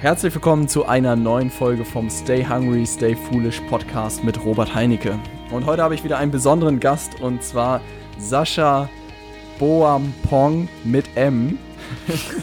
Herzlich willkommen zu einer neuen Folge vom Stay Hungry, Stay Foolish Podcast mit Robert Heinecke. Und heute habe ich wieder einen besonderen Gast und zwar Sascha Boampong mit M.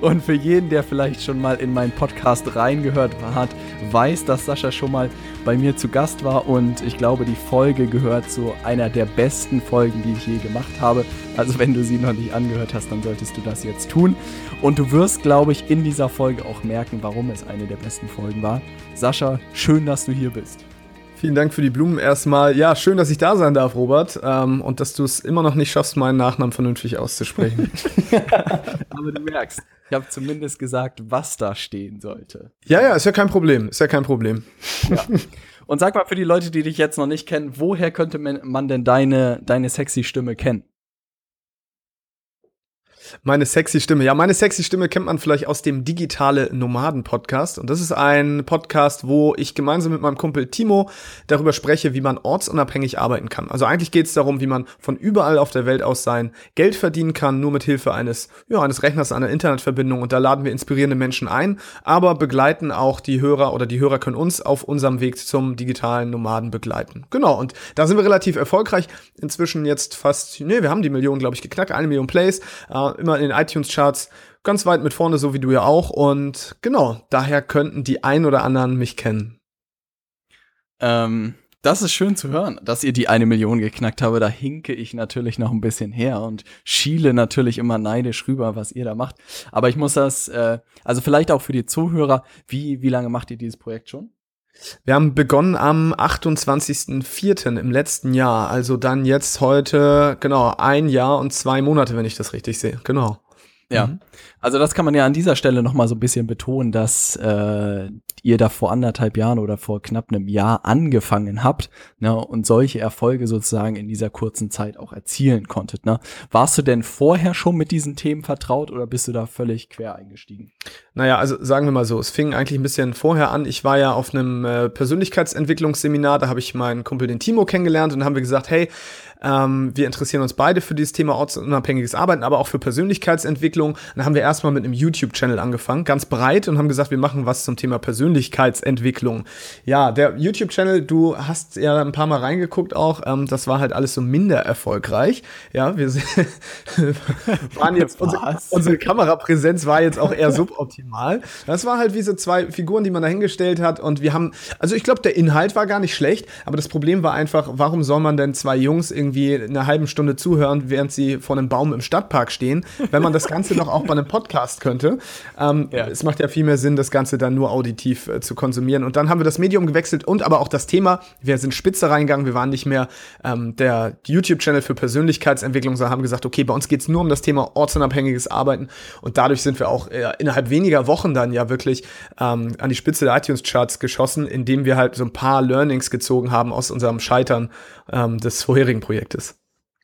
und für jeden, der vielleicht schon mal in meinen Podcast reingehört hat, weiß, dass Sascha schon mal bei mir zu Gast war und ich glaube, die Folge gehört zu einer der besten Folgen, die ich je gemacht habe. Also wenn du sie noch nicht angehört hast, dann solltest du das jetzt tun. Und du wirst, glaube ich, in dieser Folge auch merken, warum es eine der besten Folgen war. Sascha, schön, dass du hier bist. Vielen Dank für die Blumen erstmal. Ja, schön, dass ich da sein darf, Robert. Ähm, und dass du es immer noch nicht schaffst, meinen Nachnamen vernünftig auszusprechen. Aber du merkst, ich habe zumindest gesagt, was da stehen sollte. Ja, ja, ist ja kein Problem. Ist ja kein Problem. Ja. Und sag mal für die Leute, die dich jetzt noch nicht kennen, woher könnte man denn deine, deine sexy Stimme kennen? Meine sexy Stimme. Ja, meine sexy Stimme kennt man vielleicht aus dem Digitale Nomaden Podcast. Und das ist ein Podcast, wo ich gemeinsam mit meinem Kumpel Timo darüber spreche, wie man ortsunabhängig arbeiten kann. Also eigentlich geht es darum, wie man von überall auf der Welt aus sein Geld verdienen kann, nur mit Hilfe eines, ja, eines Rechners, einer Internetverbindung. Und da laden wir inspirierende Menschen ein, aber begleiten auch die Hörer oder die Hörer können uns auf unserem Weg zum digitalen Nomaden begleiten. Genau. Und da sind wir relativ erfolgreich. Inzwischen jetzt fast, nee, wir haben die Million, glaube ich, geknackt, eine Million Plays. Äh, immer in den iTunes-Charts ganz weit mit vorne, so wie du ja auch. Und genau, daher könnten die ein oder anderen mich kennen. Ähm, das ist schön zu hören, dass ihr die eine Million geknackt habt. Da hinke ich natürlich noch ein bisschen her und schiele natürlich immer neidisch rüber, was ihr da macht. Aber ich muss das, äh, also vielleicht auch für die Zuhörer, wie, wie lange macht ihr dieses Projekt schon? Wir haben begonnen am 28.04. im letzten Jahr, also dann jetzt heute, genau, ein Jahr und zwei Monate, wenn ich das richtig sehe. Genau. Ja, mhm. also das kann man ja an dieser Stelle noch mal so ein bisschen betonen, dass äh, ihr da vor anderthalb Jahren oder vor knapp einem Jahr angefangen habt ne, und solche Erfolge sozusagen in dieser kurzen Zeit auch erzielen konntet. Ne? Warst du denn vorher schon mit diesen Themen vertraut oder bist du da völlig quer eingestiegen? Naja, also sagen wir mal so, es fing eigentlich ein bisschen vorher an. Ich war ja auf einem äh, Persönlichkeitsentwicklungsseminar, da habe ich meinen Kumpel den Timo kennengelernt und haben wir gesagt, hey, ähm, wir interessieren uns beide für dieses Thema ortsunabhängiges Arbeiten, aber auch für Persönlichkeitsentwicklung. Dann haben wir erstmal mit einem YouTube-Channel angefangen, ganz breit und haben gesagt, wir machen was zum Thema Persönlichkeitsentwicklung. Ja, der YouTube-Channel, du hast ja ein paar Mal reingeguckt auch, ähm, das war halt alles so minder erfolgreich. Ja, wir waren jetzt, unsere, unsere Kamerapräsenz war jetzt auch eher suboptimal. Das war halt wie so zwei Figuren, die man da hingestellt hat und wir haben, also ich glaube, der Inhalt war gar nicht schlecht, aber das Problem war einfach, warum soll man denn zwei Jungs irgendwie irgendwie eine halbe Stunde zuhören, während sie vor einem Baum im Stadtpark stehen, wenn man das Ganze noch auch bei einem Podcast könnte. Ähm, ja. Es macht ja viel mehr Sinn, das Ganze dann nur auditiv äh, zu konsumieren. Und dann haben wir das Medium gewechselt und aber auch das Thema. Wir sind spitze reingegangen, wir waren nicht mehr ähm, der YouTube-Channel für Persönlichkeitsentwicklung, sondern haben gesagt, okay, bei uns geht es nur um das Thema ortsunabhängiges Arbeiten. Und dadurch sind wir auch äh, innerhalb weniger Wochen dann ja wirklich ähm, an die Spitze der iTunes-Charts geschossen, indem wir halt so ein paar Learnings gezogen haben aus unserem Scheitern ähm, des vorherigen Projektes.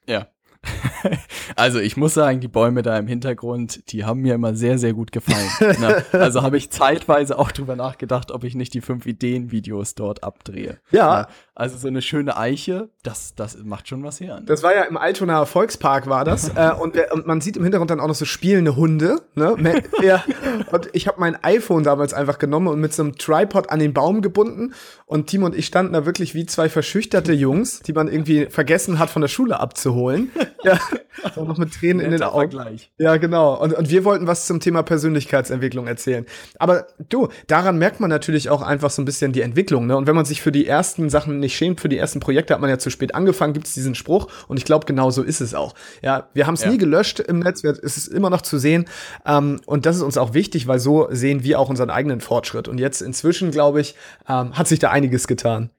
Ja. also ich muss sagen, die Bäume da im Hintergrund, die haben mir immer sehr, sehr gut gefallen. ne? Also habe ich zeitweise auch drüber nachgedacht, ob ich nicht die fünf Ideen-Videos dort abdrehe. Ja. Ne? Also so eine schöne Eiche, das, das macht schon was her. Ne? Das war ja im Altonaer Volkspark war das. äh, und, und, man sieht im Hintergrund dann auch noch so spielende Hunde. Ne? ja. Und ich habe mein iPhone damals einfach genommen und mit so einem Tripod an den Baum gebunden. Und Timo und ich standen da wirklich wie zwei verschüchterte Jungs, die man irgendwie vergessen hat, von der Schule abzuholen. ja. So noch mit Tränen in den Augen. Vergleich. Ja, genau. Und, und wir wollten was zum Thema Persönlichkeitsentwicklung erzählen. Aber du, daran merkt man natürlich auch einfach so ein bisschen die Entwicklung. Ne? Und wenn man sich für die ersten Sachen nicht schämt, für die ersten Projekte hat man ja zu spät angefangen, gibt es diesen Spruch. Und ich glaube, genau so ist es auch. Ja, wir haben es ja. nie gelöscht im Netz, es ist immer noch zu sehen. Ähm, und das ist uns auch wichtig, weil so sehen wir auch unseren eigenen Fortschritt. Und jetzt inzwischen, glaube ich, ähm, hat sich da einiges getan.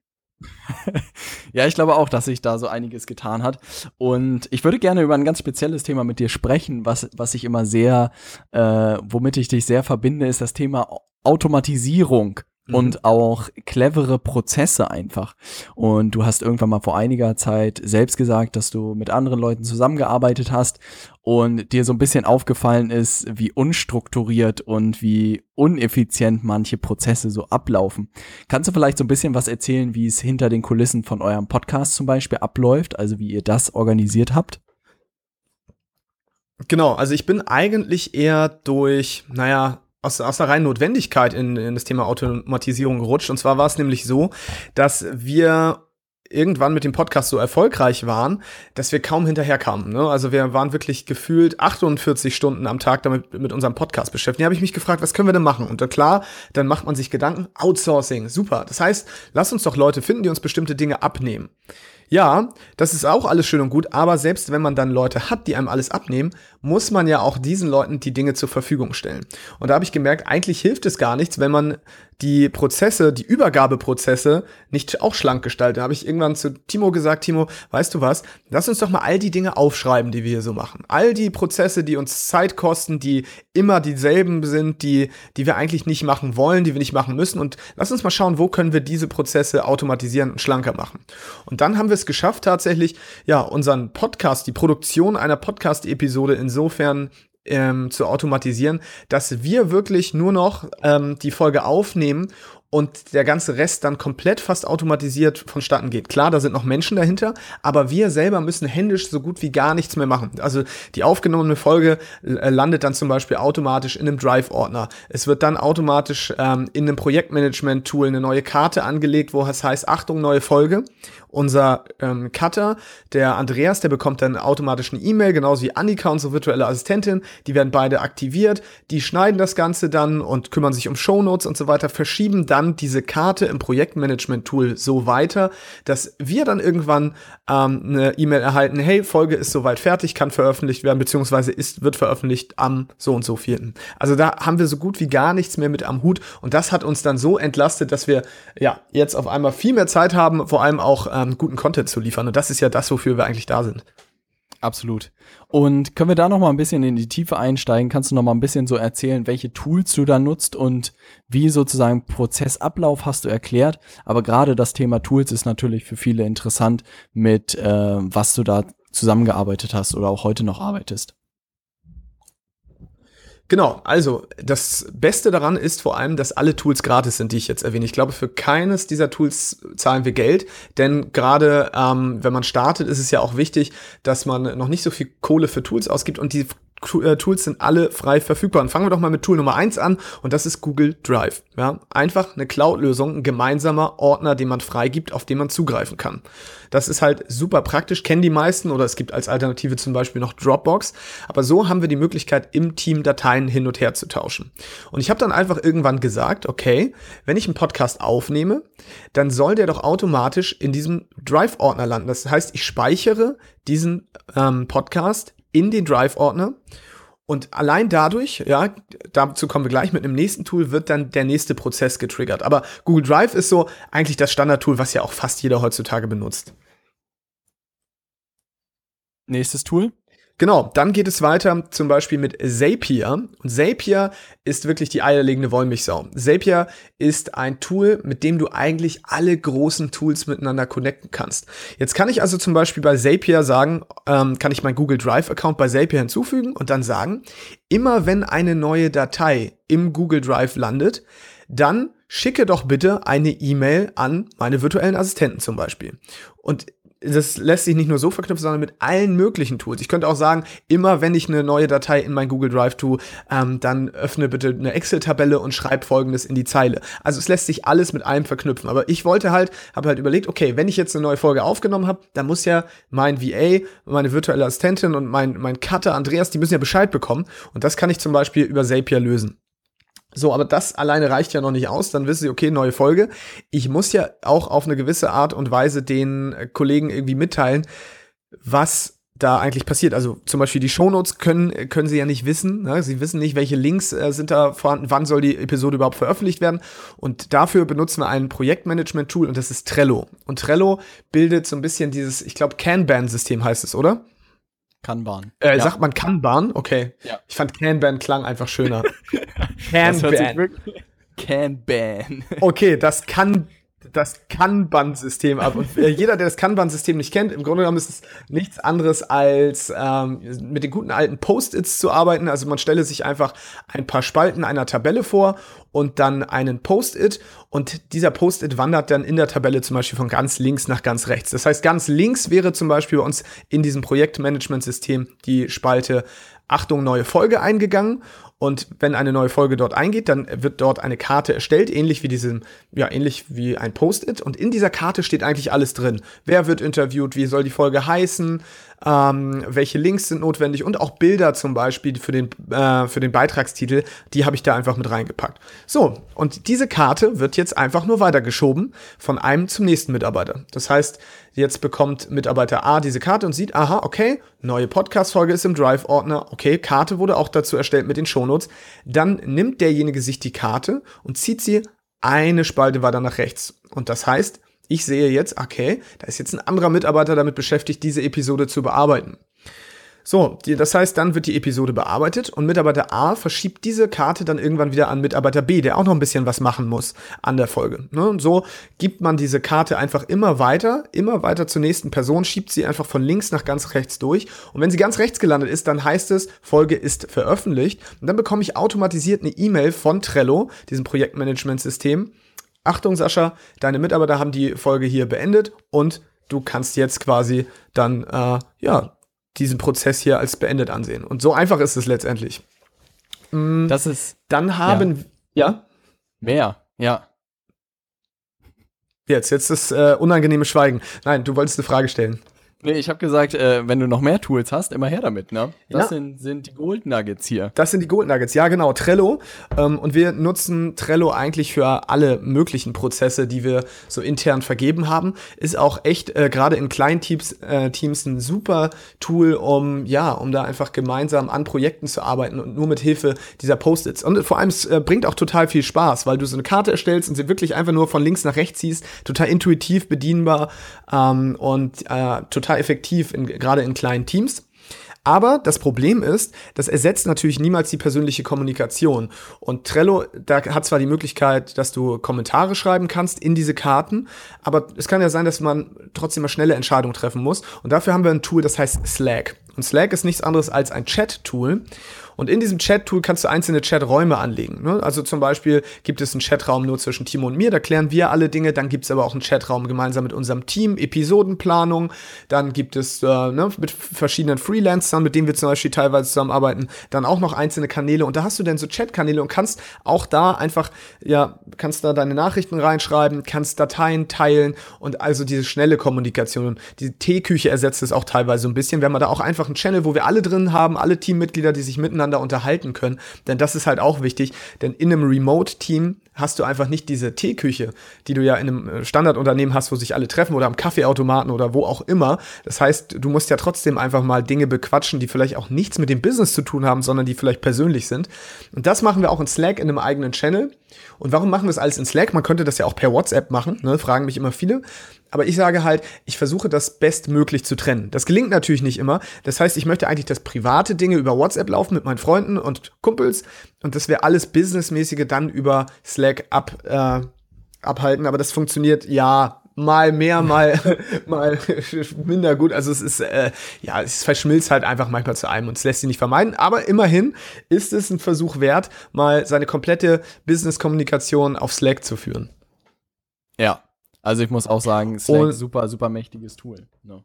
ja, ich glaube auch, dass sich da so einiges getan hat. Und ich würde gerne über ein ganz spezielles Thema mit dir sprechen, was, was ich immer sehr, äh, womit ich dich sehr verbinde, ist das Thema Automatisierung mhm. und auch clevere Prozesse einfach. Und du hast irgendwann mal vor einiger Zeit selbst gesagt, dass du mit anderen Leuten zusammengearbeitet hast und dir so ein bisschen aufgefallen ist, wie unstrukturiert und wie uneffizient manche Prozesse so ablaufen. Kannst du vielleicht so ein bisschen was erzählen, wie es hinter den Kulissen von eurem Podcast zum Beispiel abläuft, also wie ihr das organisiert habt? Genau, also ich bin eigentlich eher durch, naja, aus, aus der reinen Notwendigkeit in, in das Thema Automatisierung gerutscht. Und zwar war es nämlich so, dass wir irgendwann mit dem Podcast so erfolgreich waren, dass wir kaum hinterherkamen. Ne? Also wir waren wirklich gefühlt 48 Stunden am Tag damit mit unserem Podcast beschäftigt. Da habe ich mich gefragt, was können wir denn machen? Und da klar, dann macht man sich Gedanken, Outsourcing, super. Das heißt, lass uns doch Leute finden, die uns bestimmte Dinge abnehmen. Ja, das ist auch alles schön und gut, aber selbst wenn man dann Leute hat, die einem alles abnehmen, muss man ja auch diesen Leuten die Dinge zur Verfügung stellen. Und da habe ich gemerkt, eigentlich hilft es gar nichts, wenn man die Prozesse, die Übergabeprozesse nicht auch schlank gestaltet. Da habe ich irgendwann zu Timo gesagt, Timo, weißt du was, lass uns doch mal all die Dinge aufschreiben, die wir hier so machen. All die Prozesse, die uns Zeit kosten, die immer dieselben sind, die, die wir eigentlich nicht machen wollen, die wir nicht machen müssen. Und lass uns mal schauen, wo können wir diese Prozesse automatisieren und schlanker machen. Und dann haben wir es geschafft, tatsächlich, ja, unseren Podcast, die Produktion einer Podcast-Episode insofern ähm, zu automatisieren, dass wir wirklich nur noch ähm, die Folge aufnehmen und der ganze Rest dann komplett fast automatisiert vonstatten geht. Klar, da sind noch Menschen dahinter, aber wir selber müssen händisch so gut wie gar nichts mehr machen. Also die aufgenommene Folge äh, landet dann zum Beispiel automatisch in einem Drive-Ordner. Es wird dann automatisch ähm, in einem Projektmanagement-Tool eine neue Karte angelegt, wo es heißt, Achtung, neue Folge. Unser ähm, Cutter, der Andreas, der bekommt dann automatisch eine E-Mail, genauso wie Annika, unsere virtuelle Assistentin. Die werden beide aktiviert, die schneiden das Ganze dann und kümmern sich um Shownotes und so weiter, verschieben dann diese Karte im Projektmanagement-Tool so weiter, dass wir dann irgendwann ähm, eine E-Mail erhalten, hey, Folge ist soweit fertig, kann veröffentlicht werden, beziehungsweise ist, wird veröffentlicht am so und so vierten. Also da haben wir so gut wie gar nichts mehr mit am Hut und das hat uns dann so entlastet, dass wir ja jetzt auf einmal viel mehr Zeit haben, vor allem auch äh, ähm, guten Content zu liefern. Und das ist ja das, wofür wir eigentlich da sind. Absolut. Und können wir da noch mal ein bisschen in die Tiefe einsteigen? Kannst du noch mal ein bisschen so erzählen, welche Tools du da nutzt und wie sozusagen Prozessablauf hast du erklärt? Aber gerade das Thema Tools ist natürlich für viele interessant, mit äh, was du da zusammengearbeitet hast oder auch heute noch arbeitest. Genau, also das Beste daran ist vor allem, dass alle Tools gratis sind, die ich jetzt erwähne. Ich glaube, für keines dieser Tools zahlen wir Geld, denn gerade ähm, wenn man startet, ist es ja auch wichtig, dass man noch nicht so viel Kohle für Tools ausgibt und die Tools sind alle frei verfügbar. Und fangen wir doch mal mit Tool Nummer eins an und das ist Google Drive. Ja, einfach eine Cloud-Lösung, ein gemeinsamer Ordner, den man freigibt, auf den man zugreifen kann. Das ist halt super praktisch, kennen die meisten oder es gibt als Alternative zum Beispiel noch Dropbox. Aber so haben wir die Möglichkeit, im Team Dateien hin und her zu tauschen. Und ich habe dann einfach irgendwann gesagt, okay, wenn ich einen Podcast aufnehme, dann soll der doch automatisch in diesem Drive-Ordner landen. Das heißt, ich speichere diesen ähm, Podcast in den Drive-Ordner. Und allein dadurch, ja, dazu kommen wir gleich mit einem nächsten Tool, wird dann der nächste Prozess getriggert. Aber Google Drive ist so eigentlich das Standardtool, was ja auch fast jeder heutzutage benutzt. Nächstes Tool? Genau, dann geht es weiter zum Beispiel mit Zapier. Und Zapier ist wirklich die eierlegende Wollmilchsau. Zapier ist ein Tool, mit dem du eigentlich alle großen Tools miteinander connecten kannst. Jetzt kann ich also zum Beispiel bei Zapier sagen, ähm, kann ich meinen Google Drive-Account bei Zapier hinzufügen und dann sagen, immer wenn eine neue Datei im Google Drive landet, dann schicke doch bitte eine E-Mail an meine virtuellen Assistenten zum Beispiel. Und das lässt sich nicht nur so verknüpfen, sondern mit allen möglichen Tools. Ich könnte auch sagen, immer wenn ich eine neue Datei in mein Google Drive tue, ähm, dann öffne bitte eine Excel-Tabelle und schreib folgendes in die Zeile. Also es lässt sich alles mit allem verknüpfen. Aber ich wollte halt, habe halt überlegt, okay, wenn ich jetzt eine neue Folge aufgenommen habe, dann muss ja mein VA, meine virtuelle Assistentin und mein, mein Cutter Andreas, die müssen ja Bescheid bekommen. Und das kann ich zum Beispiel über Zapier lösen. So, aber das alleine reicht ja noch nicht aus. Dann wissen sie, okay, neue Folge. Ich muss ja auch auf eine gewisse Art und Weise den äh, Kollegen irgendwie mitteilen, was da eigentlich passiert. Also zum Beispiel die Shownotes können, können sie ja nicht wissen. Ne? Sie wissen nicht, welche Links äh, sind da vorhanden, wann soll die Episode überhaupt veröffentlicht werden. Und dafür benutzen wir ein Projektmanagement-Tool und das ist Trello. Und Trello bildet so ein bisschen dieses, ich glaube, Kanban-System heißt es, oder? Kanban. Äh, ja. Sagt man Kanban? Okay. Ja. Ich fand Kanban klang einfach schöner. Kanban. Kanban. okay, das kann das Kanban-System ab. Und äh, jeder, der das Kanban-System nicht kennt, im Grunde genommen ist es nichts anderes als ähm, mit den guten alten Post-its zu arbeiten. Also man stelle sich einfach ein paar Spalten einer Tabelle vor und dann einen Post-it und dieser Post-it wandert dann in der Tabelle zum Beispiel von ganz links nach ganz rechts. Das heißt, ganz links wäre zum Beispiel bei uns in diesem Projektmanagement-System die Spalte Achtung, neue Folge eingegangen. Und wenn eine neue Folge dort eingeht, dann wird dort eine Karte erstellt, ähnlich wie diesem, ja, ähnlich wie ein Post-it. Und in dieser Karte steht eigentlich alles drin. Wer wird interviewt? Wie soll die Folge heißen? Ähm, welche Links sind notwendig und auch Bilder zum Beispiel für den, äh, für den Beitragstitel, die habe ich da einfach mit reingepackt. So, und diese Karte wird jetzt einfach nur weitergeschoben von einem zum nächsten Mitarbeiter. Das heißt, jetzt bekommt Mitarbeiter A diese Karte und sieht, aha, okay, neue Podcast-Folge ist im Drive-Ordner, okay, Karte wurde auch dazu erstellt mit den Shownotes. Dann nimmt derjenige sich die Karte und zieht sie eine Spalte weiter nach rechts. Und das heißt, ich sehe jetzt, okay, da ist jetzt ein anderer Mitarbeiter damit beschäftigt, diese Episode zu bearbeiten. So, die, das heißt, dann wird die Episode bearbeitet und Mitarbeiter A verschiebt diese Karte dann irgendwann wieder an Mitarbeiter B, der auch noch ein bisschen was machen muss an der Folge. Ne? Und so gibt man diese Karte einfach immer weiter, immer weiter zur nächsten Person, schiebt sie einfach von links nach ganz rechts durch. Und wenn sie ganz rechts gelandet ist, dann heißt es, Folge ist veröffentlicht. Und dann bekomme ich automatisiert eine E-Mail von Trello, diesem Projektmanagementsystem, Achtung, Sascha, deine Mitarbeiter haben die Folge hier beendet und du kannst jetzt quasi dann, äh, ja, diesen Prozess hier als beendet ansehen. Und so einfach ist es letztendlich. Mhm. Das ist. Dann haben, ja? ja? Mehr, ja. Jetzt, jetzt das äh, unangenehme Schweigen. Nein, du wolltest eine Frage stellen. Nee, ich habe gesagt, äh, wenn du noch mehr Tools hast, immer her damit, ne? Das ja. sind, sind die Gold Nuggets hier. Das sind die Gold Nuggets, ja genau, Trello. Ähm, und wir nutzen Trello eigentlich für alle möglichen Prozesse, die wir so intern vergeben haben. Ist auch echt äh, gerade in kleinen Teams, äh, Teams ein super Tool, um ja, um da einfach gemeinsam an Projekten zu arbeiten und nur mit Hilfe dieser Post-its. Und vor allem es äh, bringt auch total viel Spaß, weil du so eine Karte erstellst und sie wirklich einfach nur von links nach rechts ziehst, total intuitiv bedienbar ähm, und äh, total total effektiv, in, gerade in kleinen Teams. Aber das Problem ist, das ersetzt natürlich niemals die persönliche Kommunikation. Und Trello, da hat zwar die Möglichkeit, dass du Kommentare schreiben kannst in diese Karten, aber es kann ja sein, dass man trotzdem mal schnelle Entscheidungen treffen muss. Und dafür haben wir ein Tool, das heißt Slack. Und Slack ist nichts anderes als ein Chat-Tool. Und in diesem Chat-Tool kannst du einzelne Chaträume anlegen. Ne? Also zum Beispiel gibt es einen Chatraum nur zwischen Timo und mir, da klären wir alle Dinge. Dann gibt es aber auch einen Chatraum gemeinsam mit unserem Team, Episodenplanung. Dann gibt es äh, ne, mit verschiedenen Freelancern, mit denen wir zum Beispiel teilweise zusammenarbeiten, dann auch noch einzelne Kanäle. Und da hast du dann so Chat-Kanäle und kannst auch da einfach, ja, kannst da deine Nachrichten reinschreiben, kannst Dateien teilen und also diese schnelle Kommunikation. Die Teeküche ersetzt es auch teilweise so ein bisschen. Wir haben da auch einfach einen Channel, wo wir alle drin haben, alle Teammitglieder, die sich miteinander miteinander unterhalten können. Denn das ist halt auch wichtig, denn in einem Remote-Team hast du einfach nicht diese Teeküche, die du ja in einem äh, Standardunternehmen hast, wo sich alle treffen oder am Kaffeeautomaten oder wo auch immer. Das heißt, du musst ja trotzdem einfach mal Dinge bequatschen, die vielleicht auch nichts mit dem Business zu tun haben, sondern die vielleicht persönlich sind. Und das machen wir auch in Slack in einem eigenen Channel. Und warum machen wir es alles in Slack? Man könnte das ja auch per WhatsApp machen, ne? fragen mich immer viele. Aber ich sage halt, ich versuche das bestmöglich zu trennen. Das gelingt natürlich nicht immer. Das heißt, ich möchte eigentlich, dass private Dinge über WhatsApp laufen mit meinen Freunden und Kumpels und dass wir alles Businessmäßige dann über Slack ab, äh, abhalten. Aber das funktioniert ja mal mehr, mal, mal minder gut. Also es ist, äh, ja, es verschmilzt halt einfach manchmal zu einem und es lässt sich nicht vermeiden. Aber immerhin ist es ein Versuch wert, mal seine komplette Business-Kommunikation auf Slack zu führen. Ja, also ich muss auch sagen, Slack und, super, super mächtiges Tool. No. Ne?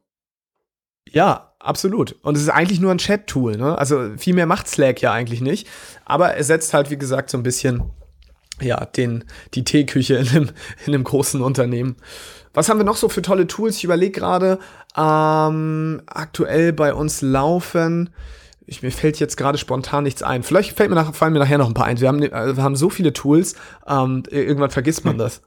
Ja, absolut. Und es ist eigentlich nur ein Chat-Tool. Ne? Also viel mehr macht Slack ja eigentlich nicht. Aber es setzt halt, wie gesagt, so ein bisschen ja, den, die Teeküche in einem, in einem großen Unternehmen. Was haben wir noch so für tolle Tools? Ich überlege gerade, ähm, aktuell bei uns laufen. Ich, mir fällt jetzt gerade spontan nichts ein. Vielleicht fällt mir nach, fallen mir nachher noch ein paar ein. Wir haben, äh, wir haben so viele Tools, ähm, irgendwann vergisst man das.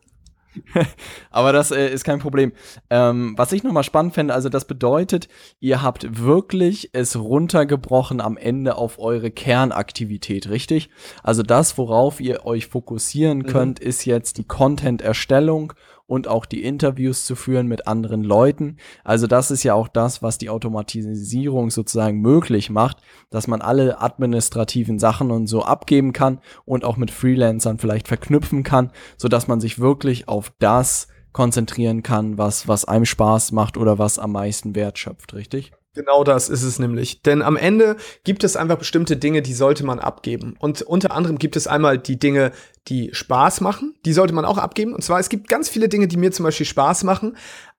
Aber das äh, ist kein Problem. Ähm, was ich nochmal spannend fände, also das bedeutet, ihr habt wirklich es runtergebrochen am Ende auf eure Kernaktivität, richtig? Also das, worauf ihr euch fokussieren mhm. könnt, mhm. ist jetzt die Content-Erstellung und auch die Interviews zu führen mit anderen Leuten. Also das ist ja auch das, was die Automatisierung sozusagen möglich macht, dass man alle administrativen Sachen und so abgeben kann und auch mit Freelancern vielleicht verknüpfen kann, so dass man sich wirklich auf das konzentrieren kann, was, was einem Spaß macht oder was am meisten Wert schöpft, richtig? Genau das ist es nämlich. Denn am Ende gibt es einfach bestimmte Dinge, die sollte man abgeben. Und unter anderem gibt es einmal die Dinge, die Spaß machen. Die sollte man auch abgeben. Und zwar, es gibt ganz viele Dinge, die mir zum Beispiel Spaß machen.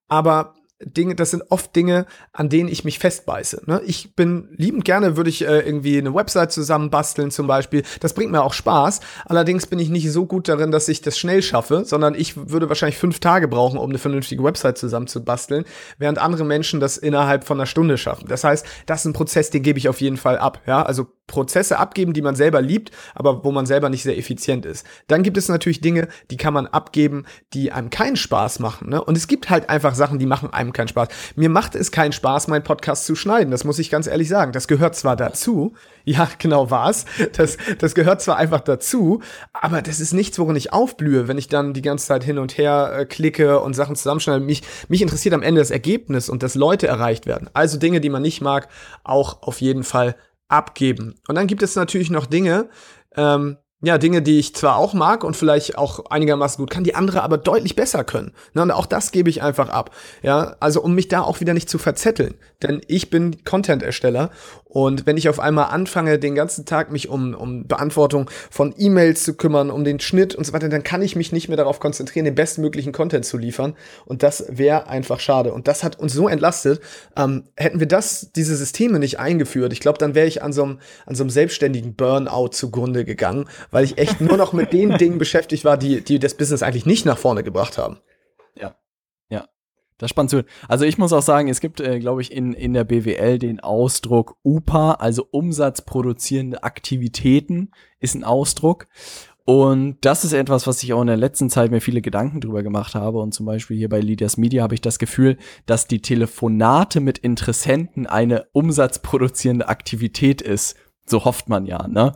Aber Dinge, das sind oft Dinge, an denen ich mich festbeiße. Ne? Ich bin liebend gerne, würde ich äh, irgendwie eine Website zusammenbasteln zum Beispiel. Das bringt mir auch Spaß. Allerdings bin ich nicht so gut darin, dass ich das schnell schaffe, sondern ich würde wahrscheinlich fünf Tage brauchen, um eine vernünftige Website zusammenzubasteln, während andere Menschen das innerhalb von einer Stunde schaffen. Das heißt, das ist ein Prozess, den gebe ich auf jeden Fall ab. Ja, also Prozesse abgeben, die man selber liebt, aber wo man selber nicht sehr effizient ist. Dann gibt es natürlich Dinge, die kann man abgeben, die einem keinen Spaß machen. Ne? Und es gibt halt einfach Sachen, die machen einem keinen Spaß. Mir macht es keinen Spaß, meinen Podcast zu schneiden. Das muss ich ganz ehrlich sagen. Das gehört zwar dazu. Ja, genau war's. Das, das gehört zwar einfach dazu, aber das ist nichts, worin ich aufblühe, wenn ich dann die ganze Zeit hin und her äh, klicke und Sachen zusammenschneide. Mich, mich interessiert am Ende das Ergebnis und dass Leute erreicht werden. Also Dinge, die man nicht mag, auch auf jeden Fall abgeben. Und dann gibt es natürlich noch Dinge, ähm, ja, Dinge, die ich zwar auch mag und vielleicht auch einigermaßen gut kann, die andere aber deutlich besser können. Ne, und auch das gebe ich einfach ab. Ja, also um mich da auch wieder nicht zu verzetteln. Denn ich bin Content-Ersteller und wenn ich auf einmal anfange, den ganzen Tag mich um, um Beantwortung von E-Mails zu kümmern, um den Schnitt und so weiter, dann kann ich mich nicht mehr darauf konzentrieren, den bestmöglichen Content zu liefern. Und das wäre einfach schade. Und das hat uns so entlastet. Ähm, hätten wir das, diese Systeme nicht eingeführt, ich glaube, dann wäre ich an so einem an so einem selbstständigen Burnout zugrunde gegangen weil ich echt nur noch mit den Dingen beschäftigt war, die, die das Business eigentlich nicht nach vorne gebracht haben. Ja, ja. Das spannt zu. Also ich muss auch sagen, es gibt, äh, glaube ich, in, in der BWL den Ausdruck UPA, also umsatzproduzierende Aktivitäten, ist ein Ausdruck. Und das ist etwas, was ich auch in der letzten Zeit mir viele Gedanken drüber gemacht habe. Und zum Beispiel hier bei Lydias Media habe ich das Gefühl, dass die Telefonate mit Interessenten eine umsatzproduzierende Aktivität ist. So hofft man ja, ne?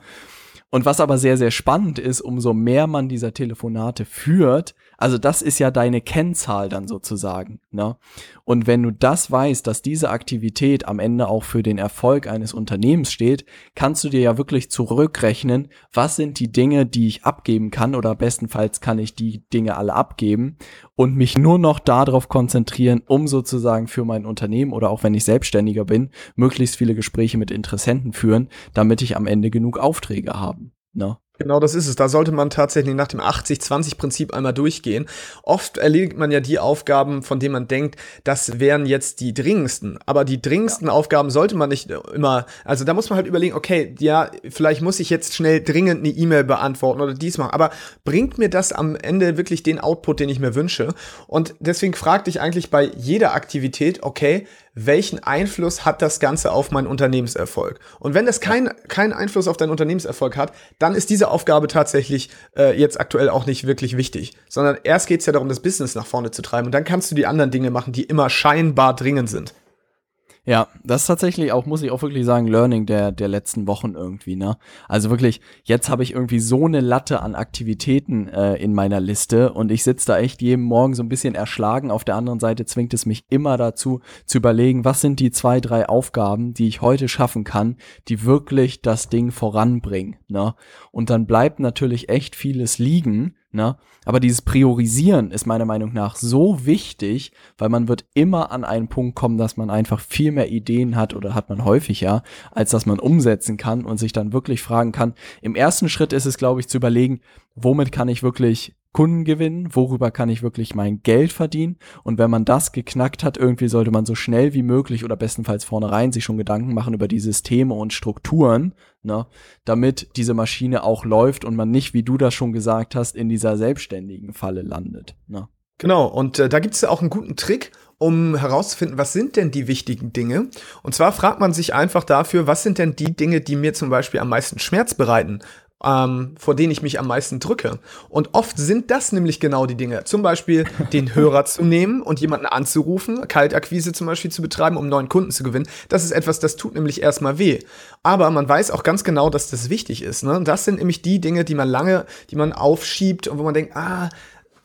Und was aber sehr, sehr spannend ist, umso mehr man dieser Telefonate führt, also das ist ja deine Kennzahl dann sozusagen. Ne? Und wenn du das weißt, dass diese Aktivität am Ende auch für den Erfolg eines Unternehmens steht, kannst du dir ja wirklich zurückrechnen, was sind die Dinge, die ich abgeben kann oder bestenfalls kann ich die Dinge alle abgeben und mich nur noch darauf konzentrieren, um sozusagen für mein Unternehmen oder auch wenn ich Selbstständiger bin, möglichst viele Gespräche mit Interessenten führen, damit ich am Ende genug Aufträge habe. Ne? Genau, das ist es. Da sollte man tatsächlich nach dem 80-20-Prinzip einmal durchgehen. Oft erledigt man ja die Aufgaben, von denen man denkt, das wären jetzt die dringendsten. Aber die dringendsten ja. Aufgaben sollte man nicht immer, also da muss man halt überlegen, okay, ja, vielleicht muss ich jetzt schnell dringend eine E-Mail beantworten oder dies machen. Aber bringt mir das am Ende wirklich den Output, den ich mir wünsche? Und deswegen fragte ich eigentlich bei jeder Aktivität, okay, welchen Einfluss hat das Ganze auf meinen Unternehmenserfolg? Und wenn das keinen kein Einfluss auf deinen Unternehmenserfolg hat, dann ist diese Aufgabe tatsächlich äh, jetzt aktuell auch nicht wirklich wichtig. Sondern erst geht es ja darum, das Business nach vorne zu treiben. Und dann kannst du die anderen Dinge machen, die immer scheinbar dringend sind. Ja, das ist tatsächlich auch, muss ich auch wirklich sagen, Learning der, der letzten Wochen irgendwie, ne? Also wirklich, jetzt habe ich irgendwie so eine Latte an Aktivitäten äh, in meiner Liste und ich sitze da echt jeden Morgen so ein bisschen erschlagen. Auf der anderen Seite zwingt es mich immer dazu, zu überlegen, was sind die zwei, drei Aufgaben, die ich heute schaffen kann, die wirklich das Ding voranbringen, ne? Und dann bleibt natürlich echt vieles liegen, Ne? Aber dieses Priorisieren ist meiner Meinung nach so wichtig, weil man wird immer an einen Punkt kommen, dass man einfach viel mehr Ideen hat oder hat man häufig ja, als dass man umsetzen kann und sich dann wirklich fragen kann. Im ersten Schritt ist es, glaube ich, zu überlegen, womit kann ich wirklich Kunden gewinnen, worüber kann ich wirklich mein Geld verdienen und wenn man das geknackt hat, irgendwie sollte man so schnell wie möglich oder bestenfalls vornherein sich schon Gedanken machen über die Systeme und Strukturen, ne, damit diese Maschine auch läuft und man nicht, wie du das schon gesagt hast, in dieser selbstständigen Falle landet. Ne. Genau, und äh, da gibt es ja auch einen guten Trick, um herauszufinden, was sind denn die wichtigen Dinge. Und zwar fragt man sich einfach dafür, was sind denn die Dinge, die mir zum Beispiel am meisten Schmerz bereiten ähm, vor denen ich mich am meisten drücke. Und oft sind das nämlich genau die Dinge. Zum Beispiel den Hörer zu nehmen und jemanden anzurufen, Kaltakquise zum Beispiel zu betreiben, um neuen Kunden zu gewinnen. Das ist etwas, das tut nämlich erstmal weh. Aber man weiß auch ganz genau, dass das wichtig ist. Ne? Das sind nämlich die Dinge, die man lange, die man aufschiebt und wo man denkt, ah,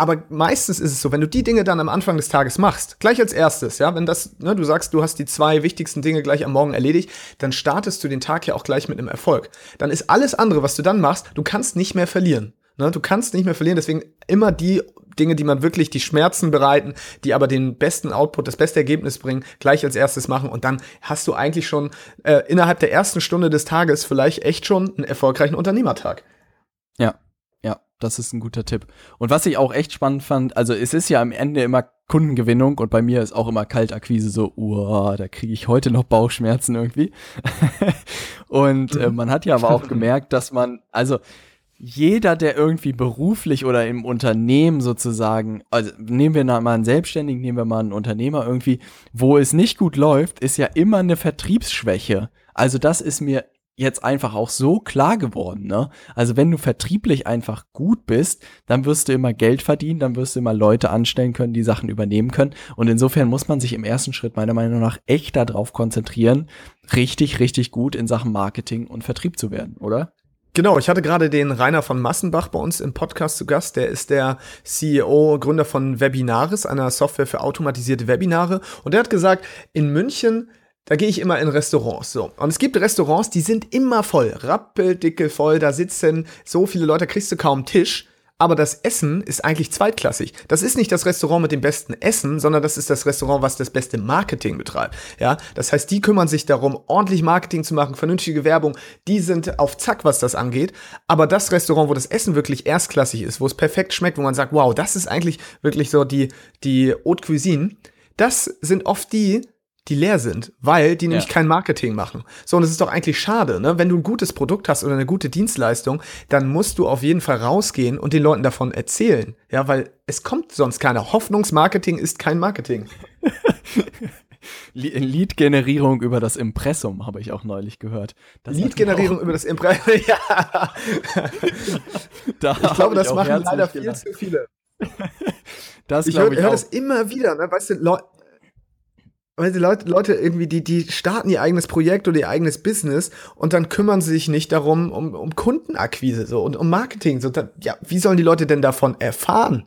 aber meistens ist es so, wenn du die Dinge dann am Anfang des Tages machst, gleich als erstes, ja, wenn das, ne, du sagst, du hast die zwei wichtigsten Dinge gleich am Morgen erledigt, dann startest du den Tag ja auch gleich mit einem Erfolg. Dann ist alles andere, was du dann machst, du kannst nicht mehr verlieren. Ne? Du kannst nicht mehr verlieren, deswegen immer die Dinge, die man wirklich die Schmerzen bereiten, die aber den besten Output, das beste Ergebnis bringen, gleich als erstes machen und dann hast du eigentlich schon äh, innerhalb der ersten Stunde des Tages vielleicht echt schon einen erfolgreichen Unternehmertag. Ja, das ist ein guter Tipp. Und was ich auch echt spannend fand, also es ist ja am Ende immer Kundengewinnung und bei mir ist auch immer Kaltakquise so, uah, da kriege ich heute noch Bauchschmerzen irgendwie. und äh, man hat ja aber auch gemerkt, dass man, also jeder, der irgendwie beruflich oder im Unternehmen sozusagen, also nehmen wir mal einen Selbstständigen, nehmen wir mal einen Unternehmer irgendwie, wo es nicht gut läuft, ist ja immer eine Vertriebsschwäche. Also das ist mir jetzt einfach auch so klar geworden, ne? Also wenn du vertrieblich einfach gut bist, dann wirst du immer Geld verdienen, dann wirst du immer Leute anstellen können, die Sachen übernehmen können. Und insofern muss man sich im ersten Schritt meiner Meinung nach echt darauf konzentrieren, richtig, richtig gut in Sachen Marketing und Vertrieb zu werden, oder? Genau, ich hatte gerade den Rainer von Massenbach bei uns im Podcast zu Gast. Der ist der CEO, Gründer von Webinaris, einer Software für automatisierte Webinare. Und der hat gesagt, in München da gehe ich immer in Restaurants. So. Und es gibt Restaurants, die sind immer voll, rappeldicke voll, da sitzen so viele Leute, kriegst du kaum Tisch. Aber das Essen ist eigentlich zweitklassig. Das ist nicht das Restaurant mit dem besten Essen, sondern das ist das Restaurant, was das beste Marketing betreibt. Ja, das heißt, die kümmern sich darum, ordentlich Marketing zu machen, vernünftige Werbung. Die sind auf Zack, was das angeht. Aber das Restaurant, wo das Essen wirklich erstklassig ist, wo es perfekt schmeckt, wo man sagt, wow, das ist eigentlich wirklich so die, die Haute Cuisine. Das sind oft die, die leer sind, weil die nämlich ja. kein Marketing machen. So, und es ist doch eigentlich schade, ne? Wenn du ein gutes Produkt hast oder eine gute Dienstleistung, dann musst du auf jeden Fall rausgehen und den Leuten davon erzählen. Ja, weil es kommt sonst keiner. Hoffnungsmarketing ist kein Marketing. Lead-Generierung über das Impressum habe ich auch neulich gehört. Lead-Generierung über das Impressum, ja. da ich glaube, das machen leider viel gedacht. zu viele. Das ich höre hör das immer wieder, ne? weißt du, Leute, weil die Leute, Leute irgendwie, die, die starten ihr eigenes Projekt oder ihr eigenes Business und dann kümmern sie sich nicht darum, um, um Kundenakquise so und um Marketing. So, dann, ja, wie sollen die Leute denn davon erfahren?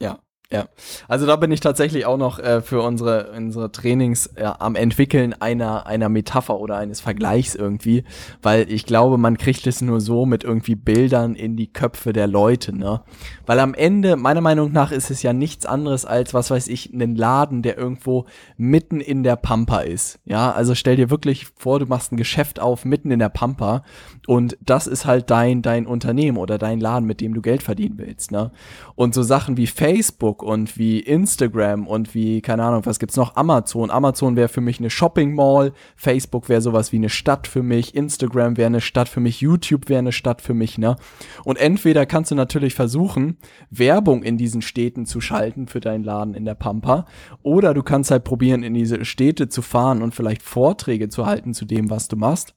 Ja. Ja, also da bin ich tatsächlich auch noch äh, für unsere, unsere Trainings äh, am entwickeln einer, einer Metapher oder eines Vergleichs irgendwie, weil ich glaube, man kriegt es nur so mit irgendwie Bildern in die Köpfe der Leute, ne? Weil am Ende, meiner Meinung nach, ist es ja nichts anderes als, was weiß ich, einen Laden, der irgendwo mitten in der Pampa ist. Ja, also stell dir wirklich vor, du machst ein Geschäft auf mitten in der Pampa und das ist halt dein, dein Unternehmen oder dein Laden, mit dem du Geld verdienen willst, ne? Und so Sachen wie Facebook und wie Instagram und wie, keine Ahnung, was gibt's noch? Amazon. Amazon wäre für mich eine Shopping Mall, Facebook wäre sowas wie eine Stadt für mich, Instagram wäre eine Stadt für mich, YouTube wäre eine Stadt für mich, ne? Und entweder kannst du natürlich versuchen, Werbung in diesen Städten zu schalten für deinen Laden in der Pampa, oder du kannst halt probieren, in diese Städte zu fahren und vielleicht Vorträge zu halten zu dem, was du machst.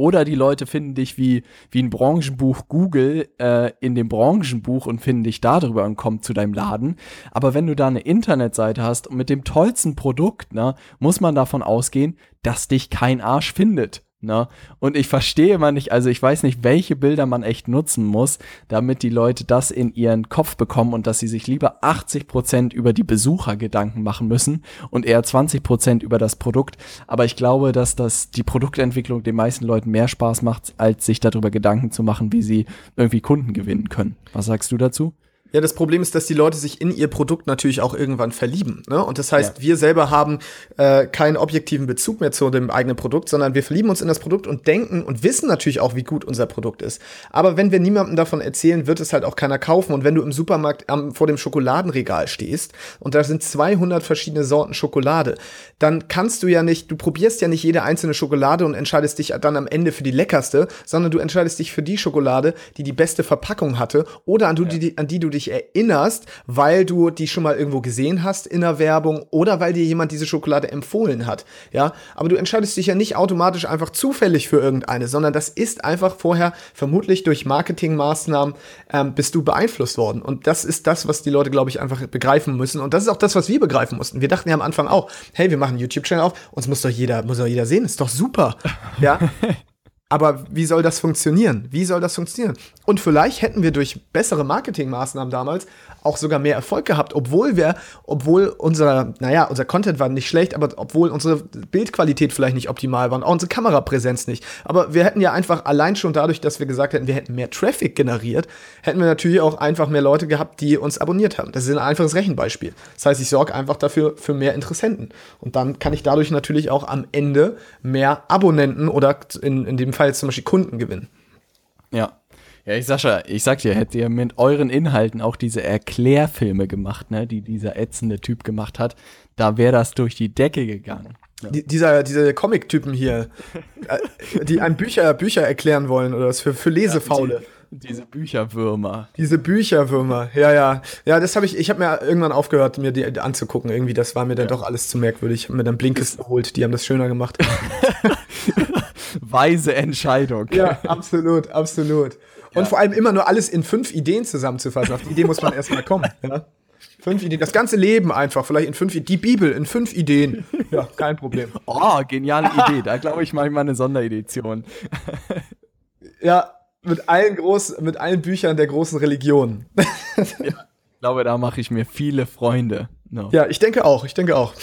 Oder die Leute finden dich wie, wie ein Branchenbuch Google äh, in dem Branchenbuch und finden dich darüber und kommen zu deinem Laden. Aber wenn du da eine Internetseite hast und mit dem tollsten Produkt, ne, muss man davon ausgehen, dass dich kein Arsch findet. Ne? Und ich verstehe immer nicht, also ich weiß nicht, welche Bilder man echt nutzen muss, damit die Leute das in ihren Kopf bekommen und dass sie sich lieber 80 Prozent über die Besucher Gedanken machen müssen und eher 20 Prozent über das Produkt. Aber ich glaube, dass das die Produktentwicklung den meisten Leuten mehr Spaß macht, als sich darüber Gedanken zu machen, wie sie irgendwie Kunden gewinnen können. Was sagst du dazu? Ja, das Problem ist, dass die Leute sich in ihr Produkt natürlich auch irgendwann verlieben. Ne? Und das heißt, ja. wir selber haben äh, keinen objektiven Bezug mehr zu dem eigenen Produkt, sondern wir verlieben uns in das Produkt und denken und wissen natürlich auch, wie gut unser Produkt ist. Aber wenn wir niemandem davon erzählen, wird es halt auch keiner kaufen. Und wenn du im Supermarkt ähm, vor dem Schokoladenregal stehst und da sind 200 verschiedene Sorten Schokolade, dann kannst du ja nicht, du probierst ja nicht jede einzelne Schokolade und entscheidest dich dann am Ende für die leckerste, sondern du entscheidest dich für die Schokolade, die die beste Verpackung hatte oder an, du, ja. die, an die du dich dich erinnerst, weil du die schon mal irgendwo gesehen hast in der Werbung oder weil dir jemand diese Schokolade empfohlen hat. Ja, aber du entscheidest dich ja nicht automatisch einfach zufällig für irgendeine, sondern das ist einfach vorher vermutlich durch Marketingmaßnahmen ähm, bist du beeinflusst worden. Und das ist das, was die Leute, glaube ich, einfach begreifen müssen. Und das ist auch das, was wir begreifen mussten. Wir dachten ja am Anfang auch, hey, wir machen einen YouTube-Channel auf, uns muss doch jeder, muss doch jeder sehen, ist doch super. Ja. Aber wie soll das funktionieren? Wie soll das funktionieren? Und vielleicht hätten wir durch bessere Marketingmaßnahmen damals auch sogar mehr Erfolg gehabt, obwohl wir, obwohl unser, naja, unser Content war nicht schlecht, aber obwohl unsere Bildqualität vielleicht nicht optimal war und auch unsere Kamerapräsenz nicht. Aber wir hätten ja einfach allein schon dadurch, dass wir gesagt hätten, wir hätten mehr Traffic generiert, hätten wir natürlich auch einfach mehr Leute gehabt, die uns abonniert haben. Das ist ein einfaches Rechenbeispiel. Das heißt, ich sorge einfach dafür für mehr Interessenten. Und dann kann ich dadurch natürlich auch am Ende mehr Abonnenten oder in, in dem Fall zum Beispiel Kunden gewinnen. Ja, Ja, ich Sascha, ich sag dir, hättet ihr mit euren Inhalten auch diese Erklärfilme gemacht, ne, die dieser ätzende Typ gemacht hat, da wäre das durch die Decke gegangen. Ja. Die, dieser, diese Comic-Typen hier, äh, die einem Bücher, Bücher erklären wollen oder was für, für Lesefaule. Ja, die, diese Bücherwürmer. Diese Bücherwürmer, ja, ja. Ja, das habe ich, ich habe mir irgendwann aufgehört, mir die anzugucken. Irgendwie, das war mir dann ja. doch alles zu merkwürdig. Ich habe mir dann Blinkes geholt, die haben das schöner gemacht. Weise Entscheidung. Ja, absolut, absolut. Und ja. vor allem immer nur alles in fünf Ideen zusammenzufassen. Auf die Idee muss man erstmal kommen. Ja? Fünf Ideen. Das ganze Leben einfach, vielleicht in fünf Die Bibel in fünf Ideen. Ja, kein Problem. Oh, geniale Idee. Da glaube ich, mache ich mal eine Sonderedition. ja, mit allen groß, mit allen Büchern der großen Religion. ja, ich glaube, da mache ich mir viele Freunde. No. Ja, ich denke auch, ich denke auch.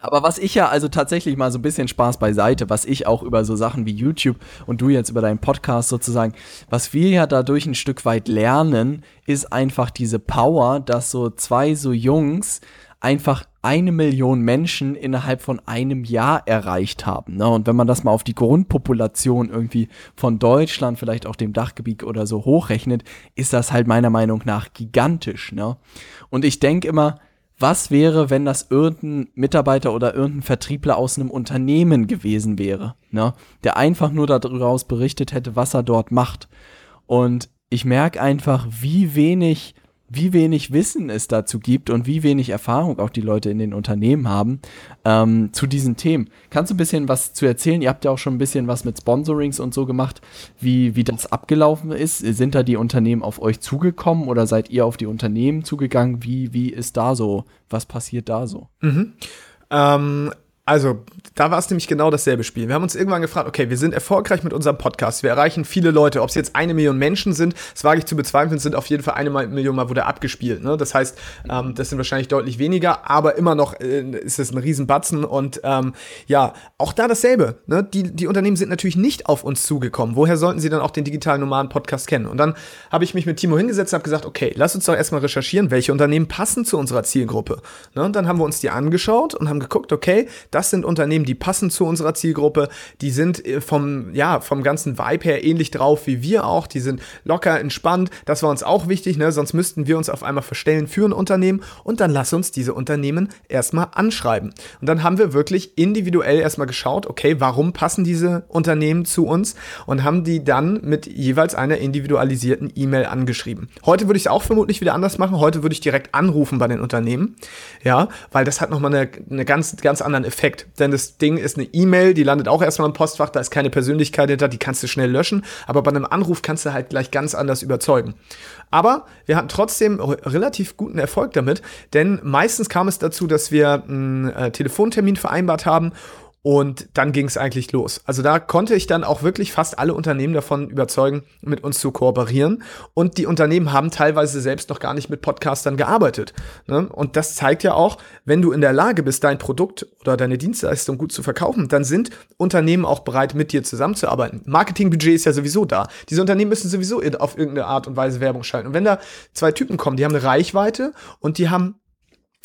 Aber was ich ja also tatsächlich mal so ein bisschen Spaß beiseite, was ich auch über so Sachen wie YouTube und du jetzt über deinen Podcast sozusagen, was wir ja dadurch ein Stück weit lernen, ist einfach diese Power, dass so zwei so Jungs einfach eine Million Menschen innerhalb von einem Jahr erreicht haben. Ne? Und wenn man das mal auf die Grundpopulation irgendwie von Deutschland, vielleicht auch dem Dachgebiet oder so hochrechnet, ist das halt meiner Meinung nach gigantisch. Ne? Und ich denke immer, was wäre, wenn das irgendein Mitarbeiter oder irgendein Vertriebler aus einem Unternehmen gewesen wäre, ne? der einfach nur daraus berichtet hätte, was er dort macht. Und ich merke einfach, wie wenig wie wenig Wissen es dazu gibt und wie wenig Erfahrung auch die Leute in den Unternehmen haben ähm, zu diesen Themen. Kannst du ein bisschen was zu erzählen? Ihr habt ja auch schon ein bisschen was mit Sponsorings und so gemacht, wie, wie das abgelaufen ist. Sind da die Unternehmen auf euch zugekommen oder seid ihr auf die Unternehmen zugegangen? Wie, wie ist da so? Was passiert da so? Mhm. Ähm, also, da war es nämlich genau dasselbe Spiel. Wir haben uns irgendwann gefragt, okay, wir sind erfolgreich mit unserem Podcast, wir erreichen viele Leute. Ob es jetzt eine Million Menschen sind, das wage ich zu bezweifeln, sind auf jeden Fall eine Million Mal wurde abgespielt. Ne? Das heißt, ähm, das sind wahrscheinlich deutlich weniger, aber immer noch äh, ist es ein Riesenbatzen. Und ähm, ja, auch da dasselbe. Ne? Die, die Unternehmen sind natürlich nicht auf uns zugekommen. Woher sollten sie dann auch den digitalen Nomaden-Podcast kennen? Und dann habe ich mich mit Timo hingesetzt und habe gesagt, okay, lass uns doch erstmal recherchieren, welche Unternehmen passen zu unserer Zielgruppe. Ne? Und dann haben wir uns die angeschaut und haben geguckt, okay, das sind Unternehmen, die passen zu unserer Zielgruppe, die sind äh, vom, ja, vom ganzen Vibe her ähnlich drauf wie wir auch, die sind locker, entspannt, das war uns auch wichtig, ne? sonst müssten wir uns auf einmal verstellen für ein Unternehmen und dann lass uns diese Unternehmen erstmal anschreiben. Und dann haben wir wirklich individuell erstmal geschaut, okay, warum passen diese Unternehmen zu uns und haben die dann mit jeweils einer individualisierten E-Mail angeschrieben. Heute würde ich es auch vermutlich wieder anders machen, heute würde ich direkt anrufen bei den Unternehmen, ja, weil das hat nochmal eine, eine ganz, ganz anderen Effekt. Denn das Ding ist eine E-Mail, die landet auch erstmal im Postfach, da ist keine Persönlichkeit hinter, die kannst du schnell löschen. Aber bei einem Anruf kannst du halt gleich ganz anders überzeugen. Aber wir hatten trotzdem relativ guten Erfolg damit, denn meistens kam es dazu, dass wir einen äh, Telefontermin vereinbart haben und dann ging es eigentlich los. Also da konnte ich dann auch wirklich fast alle Unternehmen davon überzeugen, mit uns zu kooperieren. Und die Unternehmen haben teilweise selbst noch gar nicht mit Podcastern gearbeitet. Ne? Und das zeigt ja auch, wenn du in der Lage bist, dein Produkt oder deine Dienstleistung gut zu verkaufen, dann sind Unternehmen auch bereit, mit dir zusammenzuarbeiten. Marketingbudget ist ja sowieso da. Diese Unternehmen müssen sowieso auf irgendeine Art und Weise Werbung schalten. Und wenn da zwei Typen kommen, die haben eine Reichweite und die haben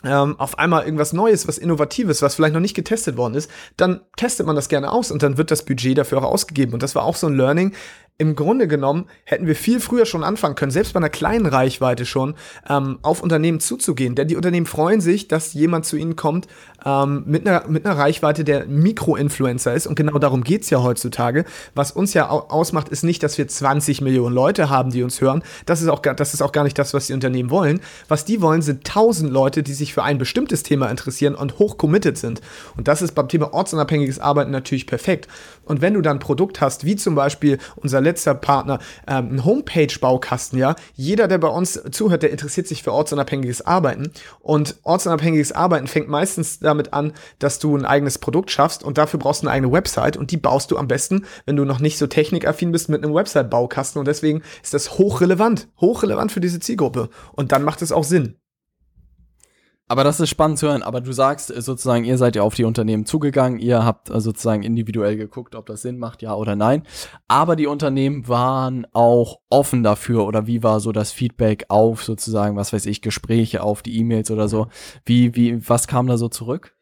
ähm, auf einmal irgendwas Neues, was Innovatives, was vielleicht noch nicht getestet worden ist, dann testet man das gerne aus und dann wird das Budget dafür auch ausgegeben. Und das war auch so ein Learning, im Grunde genommen hätten wir viel früher schon anfangen können, selbst bei einer kleinen Reichweite schon, ähm, auf Unternehmen zuzugehen. Denn die Unternehmen freuen sich, dass jemand zu ihnen kommt ähm, mit, einer, mit einer Reichweite, der Mikroinfluencer ist. Und genau darum geht's ja heutzutage. Was uns ja ausmacht, ist nicht, dass wir 20 Millionen Leute haben, die uns hören. Das ist, auch, das ist auch gar nicht das, was die Unternehmen wollen. Was die wollen, sind 1000 Leute, die sich für ein bestimmtes Thema interessieren und hoch committed sind. Und das ist beim Thema ortsunabhängiges Arbeiten natürlich perfekt. Und wenn du dann ein Produkt hast, wie zum Beispiel unser letzter Partner, ähm, ein Homepage-Baukasten, ja, jeder, der bei uns zuhört, der interessiert sich für ortsunabhängiges Arbeiten. Und ortsunabhängiges Arbeiten fängt meistens damit an, dass du ein eigenes Produkt schaffst und dafür brauchst du eine eigene Website und die baust du am besten, wenn du noch nicht so technikaffin bist, mit einem Website-Baukasten. Und deswegen ist das hochrelevant, hochrelevant für diese Zielgruppe. Und dann macht es auch Sinn. Aber das ist spannend zu hören. Aber du sagst äh, sozusagen, ihr seid ja auf die Unternehmen zugegangen, ihr habt äh, sozusagen individuell geguckt, ob das Sinn macht, ja oder nein. Aber die Unternehmen waren auch offen dafür oder wie war so das Feedback auf sozusagen, was weiß ich, Gespräche, auf die E-Mails oder so? Wie, wie, was kam da so zurück?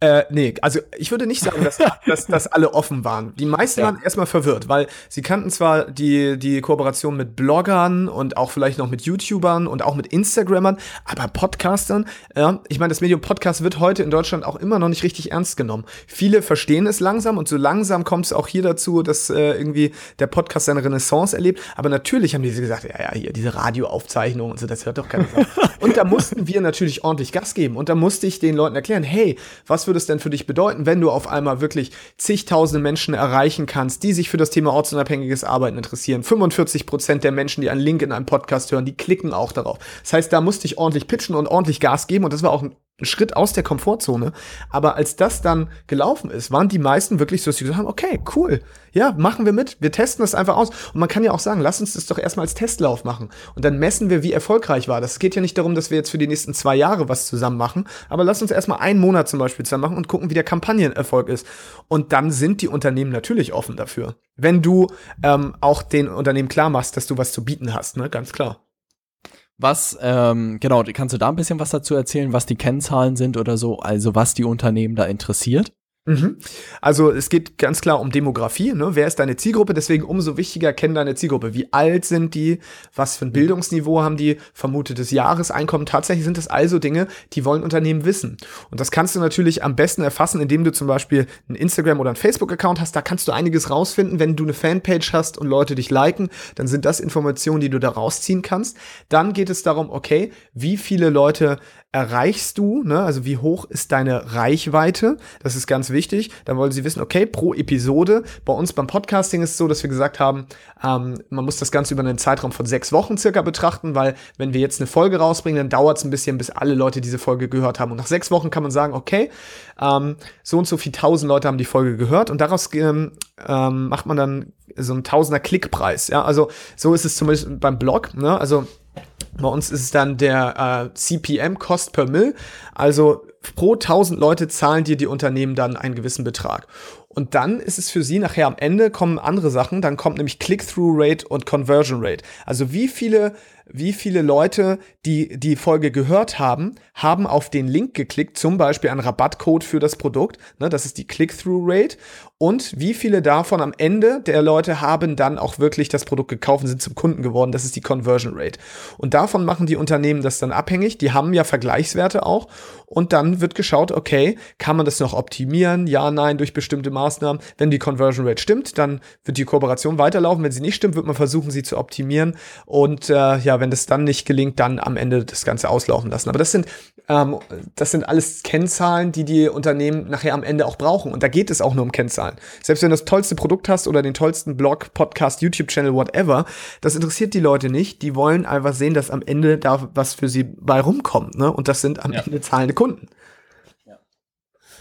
Äh, nee, also ich würde nicht sagen, dass, dass, dass alle offen waren. Die meisten ja. waren erstmal verwirrt, weil sie kannten zwar die, die Kooperation mit Bloggern und auch vielleicht noch mit YouTubern und auch mit Instagrammern, aber Podcastern, ja, ich meine, das Medium Podcast wird heute in Deutschland auch immer noch nicht richtig ernst genommen. Viele verstehen es langsam und so langsam kommt es auch hier dazu, dass äh, irgendwie der Podcast seine Renaissance erlebt. Aber natürlich haben die gesagt, ja, ja, hier, diese Radioaufzeichnung und so, das hört doch keiner. und da mussten wir natürlich ordentlich Gas geben. Und da musste ich den Leuten erklären, hey, was würde es denn für dich bedeuten, wenn du auf einmal wirklich zigtausende Menschen erreichen kannst, die sich für das Thema ortsunabhängiges Arbeiten interessieren? 45 Prozent der Menschen, die einen Link in einem Podcast hören, die klicken auch darauf. Das heißt, da musste ich ordentlich pitchen und ordentlich Gas geben und das war auch ein Schritt aus der Komfortzone. Aber als das dann gelaufen ist, waren die meisten wirklich so, dass sie gesagt haben, okay, cool, ja, machen wir mit, wir testen das einfach aus. Und man kann ja auch sagen, lass uns das doch erstmal als Testlauf machen. Und dann messen wir, wie erfolgreich war. Das geht ja nicht darum, dass wir jetzt für die nächsten zwei Jahre was zusammen machen, aber lass uns erstmal einen Monat zum Beispiel zusammen machen und gucken, wie der Kampagnenerfolg ist. Und dann sind die Unternehmen natürlich offen dafür. Wenn du ähm, auch den Unternehmen klar machst, dass du was zu bieten hast, ne, ganz klar. Was, ähm, genau, kannst du da ein bisschen was dazu erzählen, was die Kennzahlen sind oder so, also was die Unternehmen da interessiert? Mhm. Also es geht ganz klar um Demografie. Ne? Wer ist deine Zielgruppe? Deswegen umso wichtiger, kenn deine Zielgruppe. Wie alt sind die? Was für ein Bildungsniveau haben die? Vermutetes Jahreseinkommen. Tatsächlich sind das also Dinge, die wollen Unternehmen wissen. Und das kannst du natürlich am besten erfassen, indem du zum Beispiel ein Instagram oder ein Facebook-Account hast. Da kannst du einiges rausfinden. Wenn du eine Fanpage hast und Leute dich liken, dann sind das Informationen, die du da rausziehen kannst. Dann geht es darum, okay, wie viele Leute erreichst du, ne? also wie hoch ist deine Reichweite, das ist ganz wichtig. Dann wollen sie wissen, okay, pro Episode, bei uns beim Podcasting ist es so, dass wir gesagt haben, ähm, man muss das Ganze über einen Zeitraum von sechs Wochen circa betrachten, weil wenn wir jetzt eine Folge rausbringen, dann dauert es ein bisschen, bis alle Leute diese Folge gehört haben. Und nach sechs Wochen kann man sagen, okay, ähm, so und so viel tausend Leute haben die Folge gehört und daraus ähm, ähm, macht man dann so einen Tausender Klickpreis. Ja, also so ist es zumindest beim Blog. Ne? Also bei uns ist es dann der äh, CPM, Cost per Mill. Also pro 1000 Leute zahlen dir die Unternehmen dann einen gewissen Betrag. Und dann ist es für sie nachher am Ende kommen andere Sachen. Dann kommt nämlich Click-Through-Rate und Conversion Rate. Also wie viele wie viele Leute, die die Folge gehört haben, haben auf den Link geklickt, zum Beispiel einen Rabattcode für das Produkt. Ne, das ist die Click-Through-Rate. Und wie viele davon am Ende der Leute haben dann auch wirklich das Produkt gekauft und sind zum Kunden geworden. Das ist die Conversion Rate. Und davon machen die Unternehmen das dann abhängig. Die haben ja Vergleichswerte auch. Und dann wird geschaut, okay, kann man das noch optimieren? Ja, nein, durch bestimmte Maßnahmen. Wenn die Conversion Rate stimmt, dann wird die Kooperation weiterlaufen. Wenn sie nicht stimmt, wird man versuchen, sie zu optimieren. Und äh, ja, wenn das dann nicht gelingt, dann am Ende das Ganze auslaufen lassen. Aber das sind, ähm, das sind alles Kennzahlen, die die Unternehmen nachher am Ende auch brauchen. Und da geht es auch nur um Kennzahlen. Selbst wenn du das tollste Produkt hast oder den tollsten Blog, Podcast, YouTube-Channel, whatever, das interessiert die Leute nicht. Die wollen einfach sehen, dass am Ende da was für sie bei rumkommt. Ne? Und das sind am ja. Ende zahlende Kunden.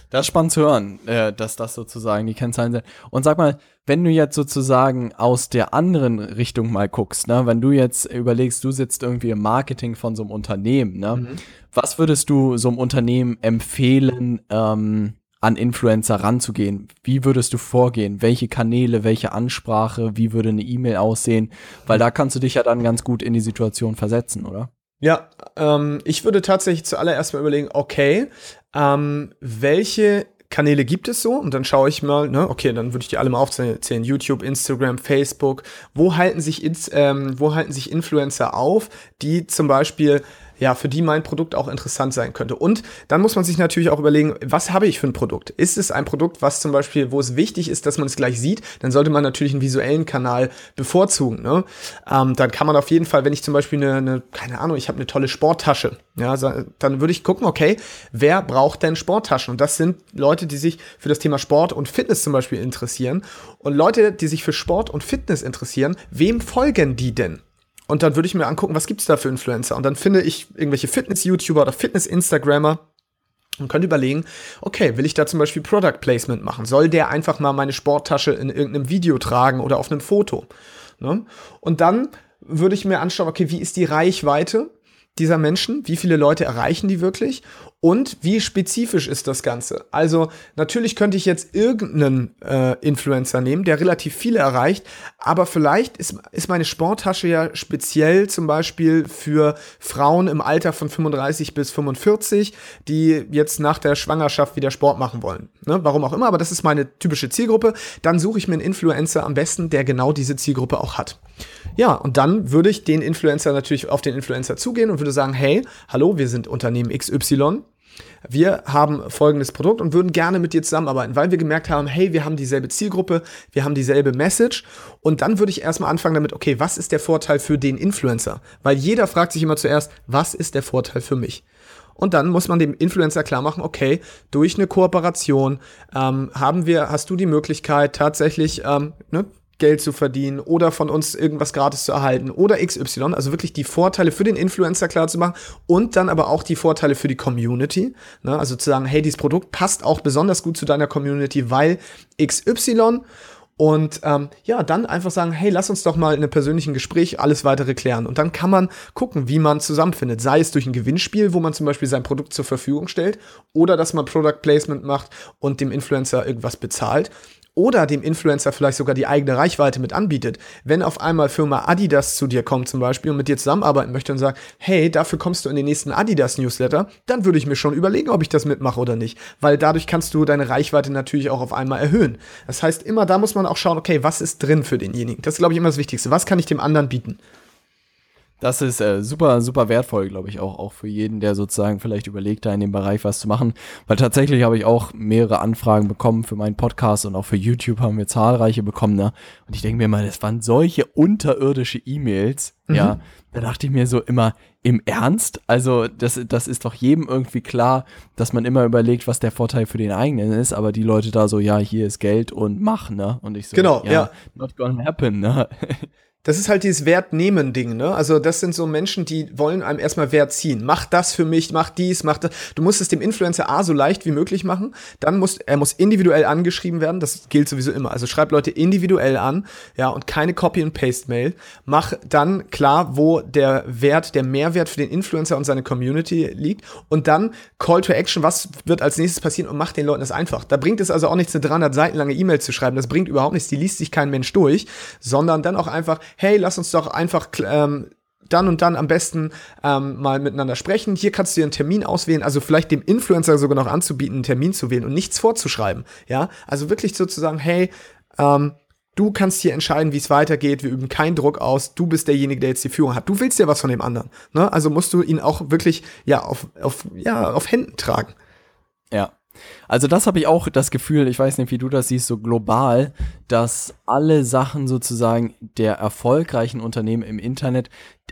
Das ist spannend zu hören, äh, dass das sozusagen die Kennzahlen sind. Und sag mal, wenn du jetzt sozusagen aus der anderen Richtung mal guckst, ne, wenn du jetzt überlegst, du sitzt irgendwie im Marketing von so einem Unternehmen, ne, mhm. was würdest du so einem Unternehmen empfehlen, ähm, an Influencer ranzugehen? Wie würdest du vorgehen? Welche Kanäle, welche Ansprache, wie würde eine E-Mail aussehen? Weil da kannst du dich ja dann ganz gut in die Situation versetzen, oder? Ja, ähm, ich würde tatsächlich zuallererst mal überlegen, okay, ähm, welche Kanäle gibt es so? Und dann schaue ich mal, ne, okay, dann würde ich die alle mal aufzählen. YouTube, Instagram, Facebook. Wo halten sich, ähm, wo halten sich Influencer auf, die zum Beispiel ja, für die mein Produkt auch interessant sein könnte. Und dann muss man sich natürlich auch überlegen, was habe ich für ein Produkt? Ist es ein Produkt, was zum Beispiel, wo es wichtig ist, dass man es gleich sieht, dann sollte man natürlich einen visuellen Kanal bevorzugen. Ne? Ähm, dann kann man auf jeden Fall, wenn ich zum Beispiel eine, eine keine Ahnung, ich habe eine tolle Sporttasche, ja, dann würde ich gucken, okay, wer braucht denn Sporttaschen? Und das sind Leute, die sich für das Thema Sport und Fitness zum Beispiel interessieren. Und Leute, die sich für Sport und Fitness interessieren, wem folgen die denn? Und dann würde ich mir angucken, was gibt's da für Influencer. Und dann finde ich irgendwelche Fitness-YouTuber oder Fitness-Instagrammer und könnte überlegen, okay, will ich da zum Beispiel Product Placement machen? Soll der einfach mal meine Sporttasche in irgendeinem Video tragen oder auf einem Foto? Ne? Und dann würde ich mir anschauen, okay, wie ist die Reichweite dieser Menschen? Wie viele Leute erreichen die wirklich? Und wie spezifisch ist das Ganze? Also natürlich könnte ich jetzt irgendeinen äh, Influencer nehmen, der relativ viele erreicht, aber vielleicht ist, ist meine Sporttasche ja speziell zum Beispiel für Frauen im Alter von 35 bis 45, die jetzt nach der Schwangerschaft wieder Sport machen wollen. Ne? Warum auch immer, aber das ist meine typische Zielgruppe. Dann suche ich mir einen Influencer am besten, der genau diese Zielgruppe auch hat. Ja, und dann würde ich den Influencer natürlich auf den Influencer zugehen und würde sagen, hey, hallo, wir sind Unternehmen XY. Wir haben folgendes Produkt und würden gerne mit dir zusammenarbeiten, weil wir gemerkt haben, hey, wir haben dieselbe Zielgruppe, wir haben dieselbe Message. Und dann würde ich erstmal anfangen damit, okay, was ist der Vorteil für den Influencer? Weil jeder fragt sich immer zuerst, was ist der Vorteil für mich? Und dann muss man dem Influencer klar machen, okay, durch eine Kooperation ähm, haben wir, hast du die Möglichkeit tatsächlich ähm, ne, Geld zu verdienen oder von uns irgendwas gratis zu erhalten oder XY, also wirklich die Vorteile für den Influencer klar zu machen und dann aber auch die Vorteile für die Community, ne? also zu sagen, hey, dieses Produkt passt auch besonders gut zu deiner Community, weil XY und ähm, ja, dann einfach sagen, hey, lass uns doch mal in einem persönlichen Gespräch alles weitere klären. Und dann kann man gucken, wie man zusammenfindet. Sei es durch ein Gewinnspiel, wo man zum Beispiel sein Produkt zur Verfügung stellt, oder dass man Product Placement macht und dem Influencer irgendwas bezahlt oder dem Influencer vielleicht sogar die eigene Reichweite mit anbietet. Wenn auf einmal Firma Adidas zu dir kommt zum Beispiel und mit dir zusammenarbeiten möchte und sagt, hey, dafür kommst du in den nächsten Adidas Newsletter, dann würde ich mir schon überlegen, ob ich das mitmache oder nicht, weil dadurch kannst du deine Reichweite natürlich auch auf einmal erhöhen. Das heißt, immer da muss man auch schauen, okay, was ist drin für denjenigen? Das ist, glaube ich, immer das Wichtigste. Was kann ich dem anderen bieten? Das ist äh, super, super wertvoll, glaube ich, auch, auch für jeden, der sozusagen vielleicht überlegt, da in dem Bereich was zu machen. Weil tatsächlich habe ich auch mehrere Anfragen bekommen für meinen Podcast und auch für YouTube haben wir zahlreiche bekommen. Ne? Und ich denke mir mal, das waren solche unterirdische E-Mails. Mhm. Ja, da dachte ich mir so immer, im Ernst? Also, das, das ist doch jedem irgendwie klar, dass man immer überlegt, was der Vorteil für den eigenen ist, aber die Leute da so, ja, hier ist Geld und mach, ne? Und ich so, genau, ja, ja. not gonna happen, ne? das ist halt dieses Wert-Nehmen-Ding, ne? Also, das sind so Menschen, die wollen einem erstmal Wert ziehen. Mach das für mich, mach dies, mach das. Du musst es dem Influencer A so leicht wie möglich machen. Dann muss, er muss individuell angeschrieben werden. Das gilt sowieso immer. Also, schreib Leute individuell an, ja, und keine Copy-and-Paste-Mail. Mach dann klar, wo der Wert, der Mehrwert für den Influencer und seine Community liegt. Und dann Call to Action. Was wird als nächstes passieren? Und mach den Leuten das einfach. Da bringt es also auch nichts, eine 300 Seiten lange E-Mail zu schreiben. Das bringt überhaupt nichts. Die liest sich kein Mensch durch, sondern dann auch einfach, hey, lass uns doch einfach ähm, dann und dann am besten ähm, mal miteinander sprechen. Hier kannst du dir einen Termin auswählen, also vielleicht dem Influencer sogar noch anzubieten, einen Termin zu wählen und nichts vorzuschreiben. Ja, also wirklich sozusagen, hey, ähm, du kannst hier entscheiden, wie es weitergeht. Wir üben keinen Druck aus. Du bist derjenige, der jetzt die Führung hat. Du willst ja was von dem anderen. Ne? Also musst du ihn auch wirklich ja auf, auf, ja, auf Händen tragen. Ja, also das habe ich auch das Gefühl, ich weiß nicht, wie du das siehst, so global, dass alle Sachen sozusagen der erfolgreichen Unternehmen im Internet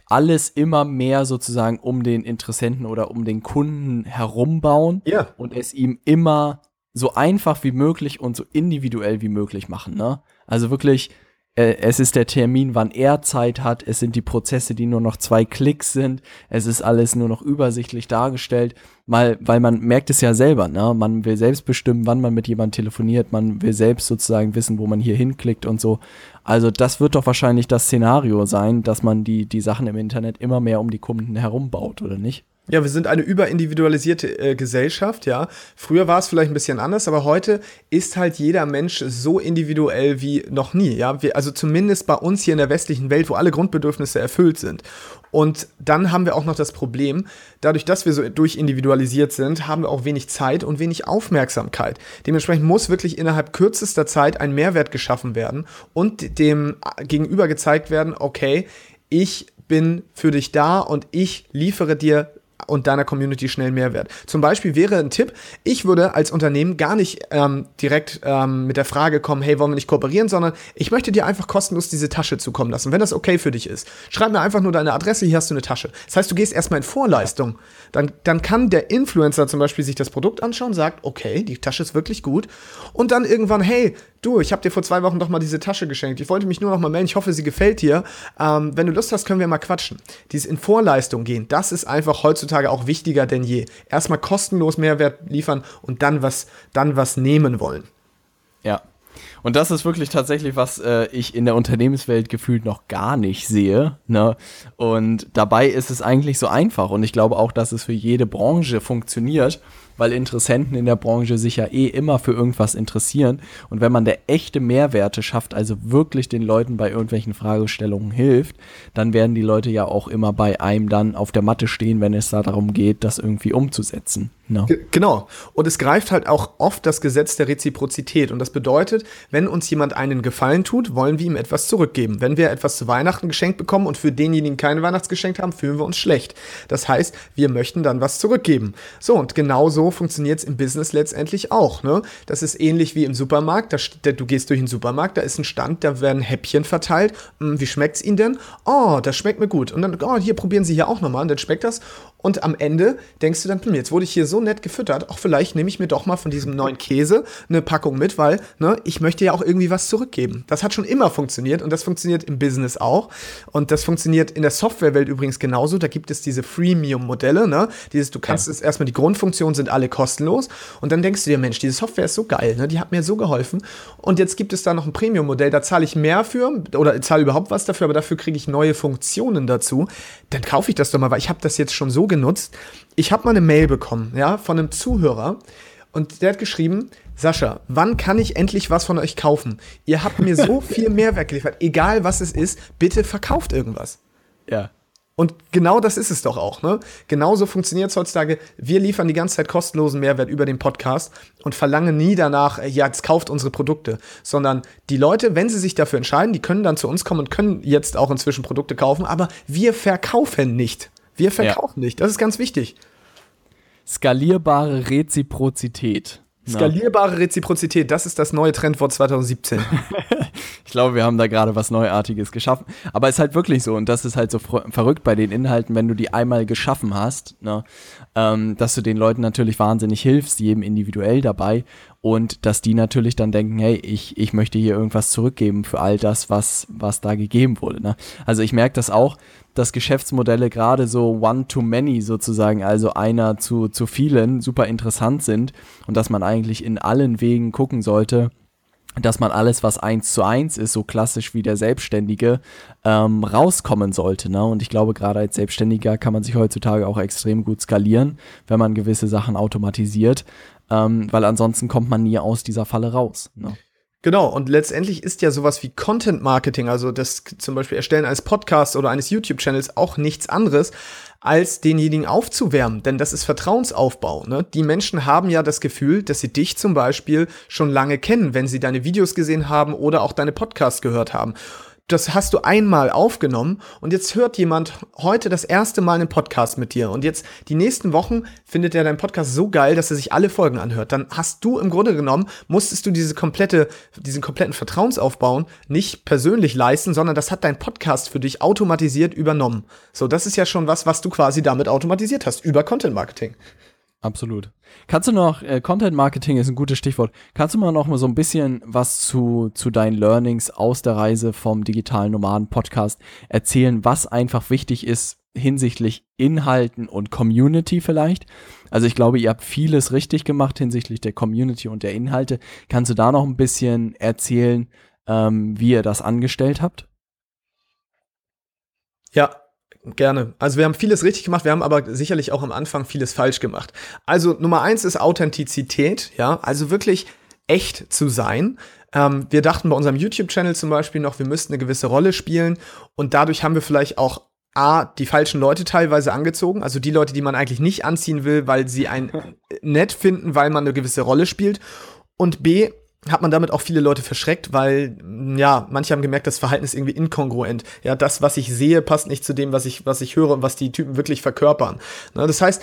alles immer mehr sozusagen um den Interessenten oder um den Kunden herumbauen ja. und es ihm immer so einfach wie möglich und so individuell wie möglich machen. Ne? Also wirklich es ist der Termin, wann er Zeit hat, es sind die Prozesse, die nur noch zwei Klicks sind, es ist alles nur noch übersichtlich dargestellt, mal, weil man merkt es ja selber, ne? Man will selbst bestimmen, wann man mit jemandem telefoniert, man will selbst sozusagen wissen, wo man hier hinklickt und so. Also das wird doch wahrscheinlich das Szenario sein, dass man die, die Sachen im Internet immer mehr um die Kunden herum baut, oder nicht? Ja, wir sind eine überindividualisierte äh, Gesellschaft, ja. Früher war es vielleicht ein bisschen anders, aber heute ist halt jeder Mensch so individuell wie noch nie, ja. Wir, also zumindest bei uns hier in der westlichen Welt, wo alle Grundbedürfnisse erfüllt sind. Und dann haben wir auch noch das Problem, dadurch, dass wir so durchindividualisiert sind, haben wir auch wenig Zeit und wenig Aufmerksamkeit. Dementsprechend muss wirklich innerhalb kürzester Zeit ein Mehrwert geschaffen werden und dem gegenüber gezeigt werden, okay, ich bin für dich da und ich liefere dir und deiner Community schnell Mehrwert. Zum Beispiel wäre ein Tipp, ich würde als Unternehmen gar nicht ähm, direkt ähm, mit der Frage kommen, hey, wollen wir nicht kooperieren, sondern ich möchte dir einfach kostenlos diese Tasche zukommen lassen, wenn das okay für dich ist. Schreib mir einfach nur deine Adresse, hier hast du eine Tasche. Das heißt, du gehst erstmal in Vorleistung. Dann, dann kann der Influencer zum Beispiel sich das Produkt anschauen, sagt, okay, die Tasche ist wirklich gut. Und dann irgendwann, hey, du, ich habe dir vor zwei Wochen doch mal diese Tasche geschenkt. Ich wollte mich nur noch mal melden. Ich hoffe, sie gefällt dir. Ähm, wenn du Lust hast, können wir mal quatschen. Dieses in Vorleistung gehen, das ist einfach heutzutage auch wichtiger denn je. Erstmal kostenlos Mehrwert liefern und dann was, dann was nehmen wollen. Ja. Und das ist wirklich tatsächlich, was äh, ich in der Unternehmenswelt gefühlt noch gar nicht sehe. Ne? Und dabei ist es eigentlich so einfach. Und ich glaube auch, dass es für jede Branche funktioniert weil Interessenten in der Branche sich ja eh immer für irgendwas interessieren. Und wenn man der echte Mehrwerte schafft, also wirklich den Leuten bei irgendwelchen Fragestellungen hilft, dann werden die Leute ja auch immer bei einem dann auf der Matte stehen, wenn es da darum geht, das irgendwie umzusetzen. No. Genau. Und es greift halt auch oft das Gesetz der Reziprozität. Und das bedeutet, wenn uns jemand einen Gefallen tut, wollen wir ihm etwas zurückgeben. Wenn wir etwas zu Weihnachten geschenkt bekommen und für denjenigen kein Weihnachtsgeschenk haben, fühlen wir uns schlecht. Das heißt, wir möchten dann was zurückgeben. So, und genau so funktioniert es im Business letztendlich auch. Ne? Das ist ähnlich wie im Supermarkt. Da, du gehst durch den Supermarkt, da ist ein Stand, da werden Häppchen verteilt. Hm, wie schmeckt es Ihnen denn? Oh, das schmeckt mir gut. Und dann, oh, hier probieren Sie hier auch nochmal. Und dann schmeckt das. Und am Ende denkst du dann, hm, jetzt wurde ich hier so nett gefüttert, auch vielleicht nehme ich mir doch mal von diesem neuen Käse eine Packung mit, weil ne, ich möchte ja auch irgendwie was zurückgeben. Das hat schon immer funktioniert und das funktioniert im Business auch. Und das funktioniert in der Softwarewelt übrigens genauso. Da gibt es diese Freemium-Modelle, ne? Dieses, du kannst ja. es erstmal, die Grundfunktionen sind alle kostenlos und dann denkst du dir, Mensch, diese Software ist so geil, ne? Die hat mir so geholfen. Und jetzt gibt es da noch ein Premium-Modell, da zahle ich mehr für oder zahle überhaupt was dafür, aber dafür kriege ich neue Funktionen dazu. Dann kaufe ich das doch mal, weil ich habe das jetzt schon so genutzt. Ich habe mal eine Mail bekommen, ja, von einem Zuhörer und der hat geschrieben, Sascha, wann kann ich endlich was von euch kaufen? Ihr habt mir so viel Mehrwert geliefert, egal was es ist, bitte verkauft irgendwas. Ja. Und genau das ist es doch auch, ne? Genauso funktioniert es heutzutage. Wir liefern die ganze Zeit kostenlosen Mehrwert über den Podcast und verlangen nie danach, äh, ja, jetzt kauft unsere Produkte. Sondern die Leute, wenn sie sich dafür entscheiden, die können dann zu uns kommen und können jetzt auch inzwischen Produkte kaufen, aber wir verkaufen nicht. Wir verkaufen ja. nicht. Das ist ganz wichtig. Skalierbare Reziprozität. Skalierbare Reziprozität, das ist das neue Trendwort 2017. ich glaube, wir haben da gerade was Neuartiges geschaffen. Aber es ist halt wirklich so, und das ist halt so verrückt bei den Inhalten, wenn du die einmal geschaffen hast, ne, ähm, dass du den Leuten natürlich wahnsinnig hilfst, jedem individuell dabei und dass die natürlich dann denken, hey, ich, ich möchte hier irgendwas zurückgeben für all das, was, was da gegeben wurde. Ne? Also ich merke das auch, dass Geschäftsmodelle gerade so one-to-many sozusagen, also einer zu, zu vielen, super interessant sind und dass man eigentlich in allen Wegen gucken sollte, dass man alles, was eins zu eins ist, so klassisch wie der Selbstständige, ähm, rauskommen sollte. Ne? Und ich glaube, gerade als Selbstständiger kann man sich heutzutage auch extrem gut skalieren, wenn man gewisse Sachen automatisiert ähm, weil ansonsten kommt man nie aus dieser Falle raus. Ne? Genau, und letztendlich ist ja sowas wie Content Marketing, also das zum Beispiel Erstellen eines Podcasts oder eines YouTube-Channels auch nichts anderes, als denjenigen aufzuwärmen, denn das ist Vertrauensaufbau. Ne? Die Menschen haben ja das Gefühl, dass sie dich zum Beispiel schon lange kennen, wenn sie deine Videos gesehen haben oder auch deine Podcasts gehört haben das hast du einmal aufgenommen und jetzt hört jemand heute das erste Mal einen Podcast mit dir und jetzt die nächsten Wochen findet er deinen Podcast so geil, dass er sich alle Folgen anhört. Dann hast du im Grunde genommen, musstest du diese komplette, diesen kompletten Vertrauensaufbauen nicht persönlich leisten, sondern das hat dein Podcast für dich automatisiert übernommen. So, das ist ja schon was, was du quasi damit automatisiert hast über Content Marketing. Absolut. Kannst du noch, äh, Content Marketing ist ein gutes Stichwort, kannst du mal noch mal so ein bisschen was zu, zu deinen Learnings aus der Reise vom digitalen Nomaden Podcast erzählen, was einfach wichtig ist hinsichtlich Inhalten und Community vielleicht? Also ich glaube, ihr habt vieles richtig gemacht hinsichtlich der Community und der Inhalte. Kannst du da noch ein bisschen erzählen, ähm, wie ihr das angestellt habt? Ja, Gerne. Also wir haben vieles richtig gemacht, wir haben aber sicherlich auch am Anfang vieles falsch gemacht. Also Nummer eins ist Authentizität, ja, also wirklich echt zu sein. Ähm, wir dachten bei unserem YouTube-Channel zum Beispiel noch, wir müssten eine gewisse Rolle spielen und dadurch haben wir vielleicht auch A, die falschen Leute teilweise angezogen, also die Leute, die man eigentlich nicht anziehen will, weil sie einen nett finden, weil man eine gewisse Rolle spielt. Und B, hat man damit auch viele Leute verschreckt, weil ja, manche haben gemerkt, das Verhalten ist irgendwie inkongruent. Ja, das, was ich sehe, passt nicht zu dem, was ich, was ich höre und was die Typen wirklich verkörpern. Na, das heißt,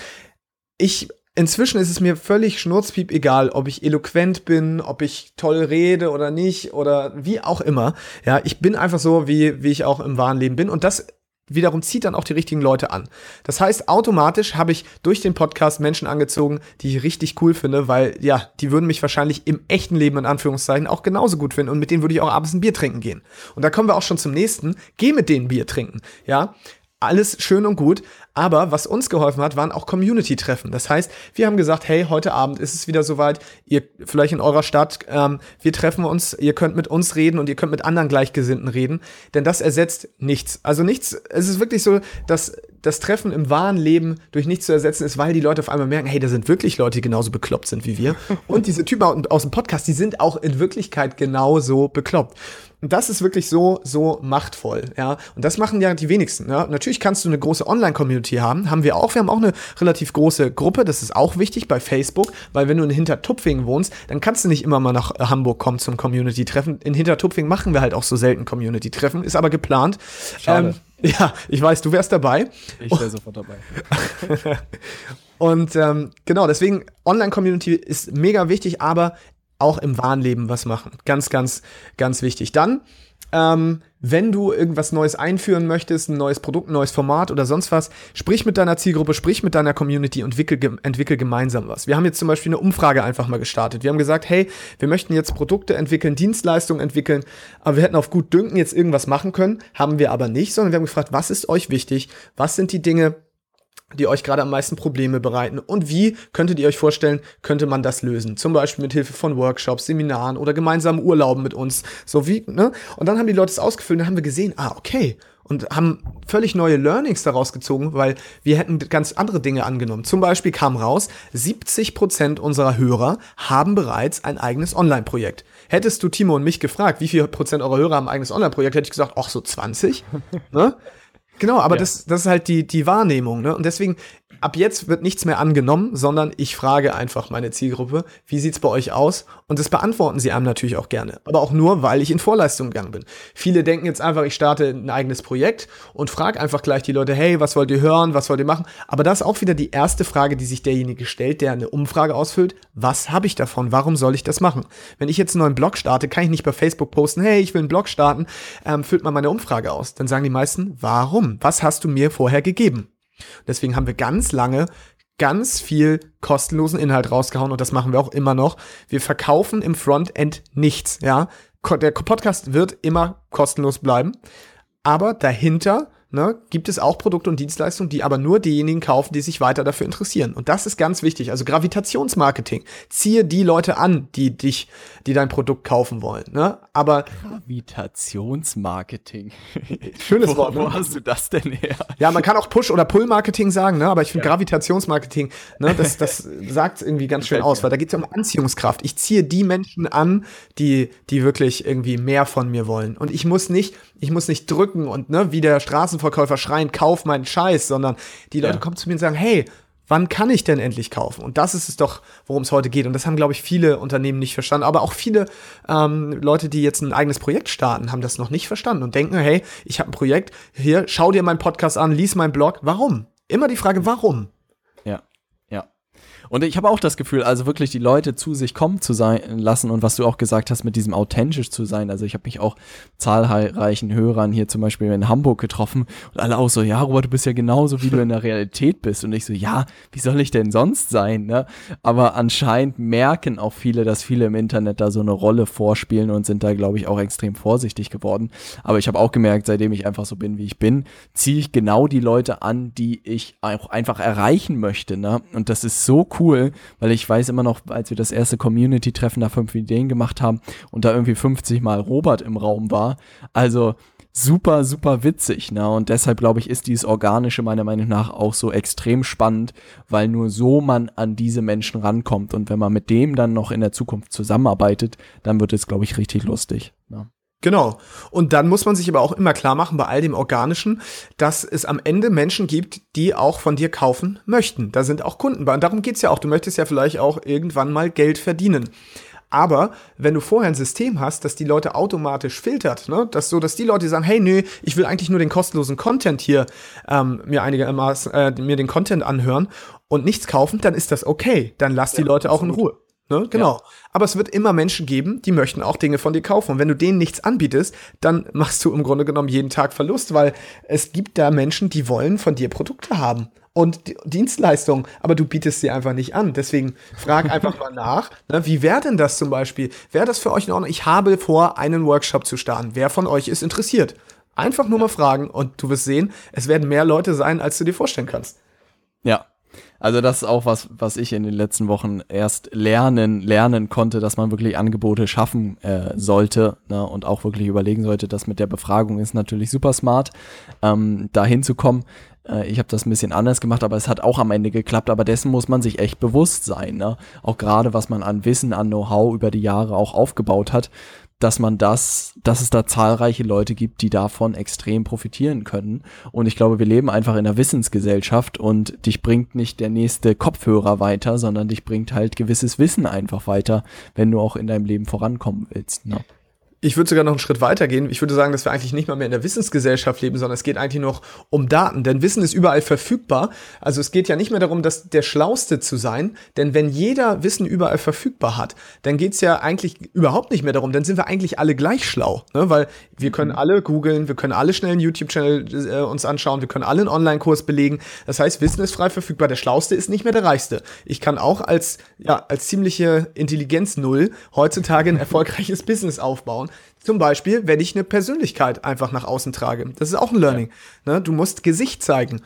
ich Inzwischen ist es mir völlig schnurzpiep egal, ob ich eloquent bin, ob ich toll rede oder nicht oder wie auch immer. Ja, ich bin einfach so, wie, wie ich auch im wahren Leben bin. Und das wiederum zieht dann auch die richtigen Leute an. Das heißt, automatisch habe ich durch den Podcast Menschen angezogen, die ich richtig cool finde, weil ja, die würden mich wahrscheinlich im echten Leben in Anführungszeichen auch genauso gut finden und mit denen würde ich auch abends ein Bier trinken gehen. Und da kommen wir auch schon zum nächsten, geh mit denen Bier trinken, ja? Alles schön und gut, aber was uns geholfen hat, waren auch Community-Treffen. Das heißt, wir haben gesagt, hey, heute Abend ist es wieder soweit, ihr vielleicht in eurer Stadt, ähm, wir treffen uns, ihr könnt mit uns reden und ihr könnt mit anderen Gleichgesinnten reden, denn das ersetzt nichts. Also nichts, es ist wirklich so, dass das Treffen im wahren Leben durch nichts zu ersetzen ist, weil die Leute auf einmal merken, hey, da sind wirklich Leute, die genauso bekloppt sind wie wir. Und diese Typen aus dem Podcast, die sind auch in Wirklichkeit genauso bekloppt. Und das ist wirklich so, so machtvoll, ja. Und das machen ja die wenigsten, ja. Natürlich kannst du eine große Online-Community haben, haben wir auch. Wir haben auch eine relativ große Gruppe, das ist auch wichtig bei Facebook, weil wenn du in Hintertupfingen wohnst, dann kannst du nicht immer mal nach Hamburg kommen zum Community-Treffen. In Hintertupfingen machen wir halt auch so selten Community-Treffen, ist aber geplant. Schade. Ähm, ja, ich weiß, du wärst dabei. Ich wäre sofort dabei. Und ähm, genau, deswegen Online-Community ist mega wichtig, aber auch im wahren was machen. Ganz, ganz, ganz wichtig. Dann, ähm, wenn du irgendwas Neues einführen möchtest, ein neues Produkt, ein neues Format oder sonst was, sprich mit deiner Zielgruppe, sprich mit deiner Community und entwickel, entwickel gemeinsam was. Wir haben jetzt zum Beispiel eine Umfrage einfach mal gestartet. Wir haben gesagt, hey, wir möchten jetzt Produkte entwickeln, Dienstleistungen entwickeln, aber wir hätten auf gut Dünken jetzt irgendwas machen können, haben wir aber nicht, sondern wir haben gefragt, was ist euch wichtig? Was sind die Dinge, die euch gerade am meisten Probleme bereiten und wie könntet ihr euch vorstellen, könnte man das lösen? Zum Beispiel mit Hilfe von Workshops, Seminaren oder gemeinsamen Urlauben mit uns. So wie, ne? Und dann haben die Leute es ausgefüllt und dann haben wir gesehen, ah, okay. Und haben völlig neue Learnings daraus gezogen, weil wir hätten ganz andere Dinge angenommen. Zum Beispiel kam raus, 70 Prozent unserer Hörer haben bereits ein eigenes Online-Projekt. Hättest du Timo und mich gefragt, wie viel Prozent eurer Hörer haben ein eigenes Online-Projekt, hätte ich gesagt, ach so 20. ne? Genau, aber ja. das, das ist halt die, die Wahrnehmung. Ne? Und deswegen ab jetzt wird nichts mehr angenommen, sondern ich frage einfach meine Zielgruppe, wie sieht's bei euch aus? Und das beantworten sie einem natürlich auch gerne. Aber auch nur, weil ich in Vorleistung gegangen bin. Viele denken jetzt einfach, ich starte ein eigenes Projekt und frage einfach gleich die Leute, hey, was wollt ihr hören? Was wollt ihr machen? Aber das ist auch wieder die erste Frage, die sich derjenige stellt, der eine Umfrage ausfüllt. Was habe ich davon? Warum soll ich das machen? Wenn ich jetzt einen neuen Blog starte, kann ich nicht bei Facebook posten, hey, ich will einen Blog starten, ähm, füllt mal meine Umfrage aus. Dann sagen die meisten, warum? Was hast du mir vorher gegeben? Deswegen haben wir ganz lange ganz viel kostenlosen Inhalt rausgehauen und das machen wir auch immer noch. Wir verkaufen im Frontend nichts, ja. Der Podcast wird immer kostenlos bleiben, aber dahinter ne, gibt es auch Produkte und Dienstleistungen, die aber nur diejenigen kaufen, die sich weiter dafür interessieren. Und das ist ganz wichtig. Also Gravitationsmarketing. Ziehe die Leute an, die dich, die dein Produkt kaufen wollen. Ne? Aber Gravitationsmarketing. Schönes wo, Wort. Ne? Wo hast du das denn her? Ja, man kann auch Push- oder Pull-Marketing sagen, ne? aber ich finde ja. Gravitationsmarketing, ne, das, das sagt irgendwie ganz schön aus, weil da geht es ja um Anziehungskraft. Ich ziehe die Menschen an, die, die wirklich irgendwie mehr von mir wollen. Und ich muss nicht, ich muss nicht drücken und ne, wie der Straßen Verkäufer schreien, kauf meinen Scheiß, sondern die Leute ja. kommen zu mir und sagen, hey, wann kann ich denn endlich kaufen? Und das ist es doch, worum es heute geht. Und das haben, glaube ich, viele Unternehmen nicht verstanden. Aber auch viele ähm, Leute, die jetzt ein eigenes Projekt starten, haben das noch nicht verstanden und denken, hey, ich habe ein Projekt, hier, schau dir meinen Podcast an, lies meinen Blog. Warum? Immer die Frage, warum? Und ich habe auch das Gefühl, also wirklich die Leute zu sich kommen zu sein lassen und was du auch gesagt hast, mit diesem authentisch zu sein. Also ich habe mich auch zahlreichen Hörern hier zum Beispiel in Hamburg getroffen und alle auch so, ja, Robert, du bist ja genauso, wie du in der Realität bist. Und ich so, ja, wie soll ich denn sonst sein? Ne? Aber anscheinend merken auch viele, dass viele im Internet da so eine Rolle vorspielen und sind da, glaube ich, auch extrem vorsichtig geworden. Aber ich habe auch gemerkt, seitdem ich einfach so bin, wie ich bin, ziehe ich genau die Leute an, die ich auch einfach erreichen möchte. Ne? Und das ist so cool cool, weil ich weiß immer noch, als wir das erste Community-Treffen da fünf Ideen gemacht haben und da irgendwie 50 Mal Robert im Raum war. Also super, super witzig, ne? Und deshalb glaube ich, ist dieses Organische meiner Meinung nach auch so extrem spannend, weil nur so man an diese Menschen rankommt. Und wenn man mit dem dann noch in der Zukunft zusammenarbeitet, dann wird es, glaube ich, richtig lustig. Ne? Genau. Und dann muss man sich aber auch immer klar machen bei all dem Organischen, dass es am Ende Menschen gibt, die auch von dir kaufen möchten. Da sind auch Kunden bei. Und darum geht's ja auch. Du möchtest ja vielleicht auch irgendwann mal Geld verdienen. Aber wenn du vorher ein System hast, das die Leute automatisch filtert, ne, dass so, dass die Leute sagen, hey, nö, ich will eigentlich nur den kostenlosen Content hier ähm, mir einigermaßen äh, mir den Content anhören und nichts kaufen, dann ist das okay. Dann lass die Leute auch in Ruhe. Ne? Genau. Ja. Aber es wird immer Menschen geben, die möchten auch Dinge von dir kaufen. Und wenn du denen nichts anbietest, dann machst du im Grunde genommen jeden Tag Verlust, weil es gibt da Menschen, die wollen von dir Produkte haben und Dienstleistungen, aber du bietest sie einfach nicht an. Deswegen frag einfach mal nach, ne, wie wäre denn das zum Beispiel? Wäre das für euch in Ordnung? Ich habe vor, einen Workshop zu starten. Wer von euch ist interessiert? Einfach nur mal fragen und du wirst sehen, es werden mehr Leute sein, als du dir vorstellen kannst. Also das ist auch was, was ich in den letzten Wochen erst lernen, lernen konnte, dass man wirklich Angebote schaffen äh, sollte ne, und auch wirklich überlegen sollte, dass mit der Befragung ist natürlich super smart, ähm, da hinzukommen. Äh, ich habe das ein bisschen anders gemacht, aber es hat auch am Ende geklappt. Aber dessen muss man sich echt bewusst sein. Ne? Auch gerade, was man an Wissen, an Know-how über die Jahre auch aufgebaut hat dass man das, dass es da zahlreiche Leute gibt, die davon extrem profitieren können. Und ich glaube, wir leben einfach in einer Wissensgesellschaft und dich bringt nicht der nächste Kopfhörer weiter, sondern dich bringt halt gewisses Wissen einfach weiter, wenn du auch in deinem Leben vorankommen willst. Ne? Ich würde sogar noch einen Schritt weiter gehen. Ich würde sagen, dass wir eigentlich nicht mal mehr in der Wissensgesellschaft leben, sondern es geht eigentlich noch um Daten. Denn Wissen ist überall verfügbar. Also es geht ja nicht mehr darum, dass der Schlauste zu sein. Denn wenn jeder Wissen überall verfügbar hat, dann geht es ja eigentlich überhaupt nicht mehr darum. Dann sind wir eigentlich alle gleich schlau. Ne? Weil wir können mhm. alle googeln, wir können alle schnell einen YouTube-Channel äh, uns anschauen, wir können alle einen Online-Kurs belegen. Das heißt, Wissen ist frei verfügbar. Der Schlauste ist nicht mehr der Reichste. Ich kann auch als, ja, als ziemliche Intelligenz Null heutzutage ein erfolgreiches Business aufbauen zum Beispiel, wenn ich eine Persönlichkeit einfach nach außen trage. Das ist auch ein Learning. Ja. Ne? Du musst Gesicht zeigen.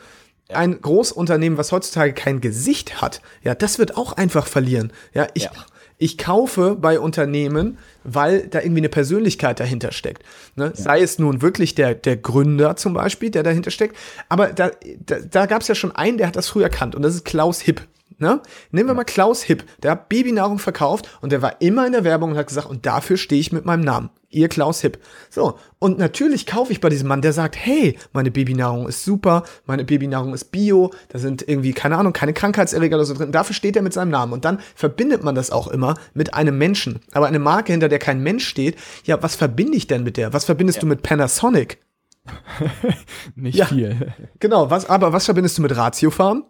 Ja. Ein Großunternehmen, was heutzutage kein Gesicht hat, ja, das wird auch einfach verlieren. Ja, ich, ja. ich kaufe bei Unternehmen, weil da irgendwie eine Persönlichkeit dahinter steckt. Ne? Sei es nun wirklich der, der Gründer zum Beispiel, der dahinter steckt. Aber da, da, da gab es ja schon einen, der hat das früh erkannt und das ist Klaus Hipp. Ne? Nehmen wir mal Klaus Hipp, der hat Babynahrung verkauft und der war immer in der Werbung und hat gesagt, und dafür stehe ich mit meinem Namen. Ihr Klaus Hipp. So, und natürlich kaufe ich bei diesem Mann, der sagt, hey, meine Babynahrung ist super, meine Babynahrung ist bio, da sind irgendwie, keine Ahnung, keine Krankheitserreger oder so drin. Dafür steht er mit seinem Namen. Und dann verbindet man das auch immer mit einem Menschen. Aber eine Marke, hinter der kein Mensch steht, ja, was verbinde ich denn mit der? Was verbindest ja. du mit Panasonic? Nicht ja, viel. Genau, was, aber was verbindest du mit Ratio Farm?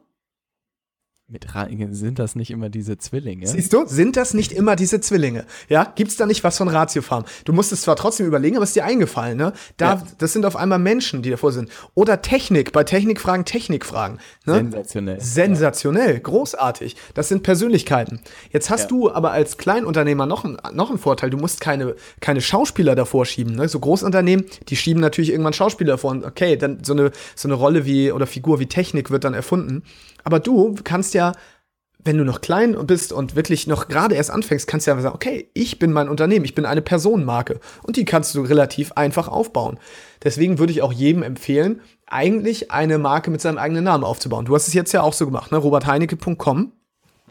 Mit Ra sind das nicht immer diese Zwillinge? Siehst du, sind das nicht immer diese Zwillinge? Ja, gibt's da nicht was von Ratiofarm? Du musst es zwar trotzdem überlegen, aber es ist dir eingefallen, ne? Da, ja. das sind auf einmal Menschen, die davor sind. Oder Technik, bei Technikfragen Technikfragen. Ne? Sensationell. Sensationell, ja. großartig. Das sind Persönlichkeiten. Jetzt hast ja. du aber als Kleinunternehmer noch, noch einen Vorteil. Du musst keine, keine Schauspieler davor schieben. Ne? So Großunternehmen, die schieben natürlich irgendwann Schauspieler davor. Und okay, dann so eine, so eine Rolle wie oder Figur wie Technik wird dann erfunden. Aber du kannst ja, wenn du noch klein bist und wirklich noch gerade erst anfängst, kannst du ja sagen, okay, ich bin mein Unternehmen, ich bin eine Personenmarke. Und die kannst du relativ einfach aufbauen. Deswegen würde ich auch jedem empfehlen, eigentlich eine Marke mit seinem eigenen Namen aufzubauen. Du hast es jetzt ja auch so gemacht, ne? robertheinecke.com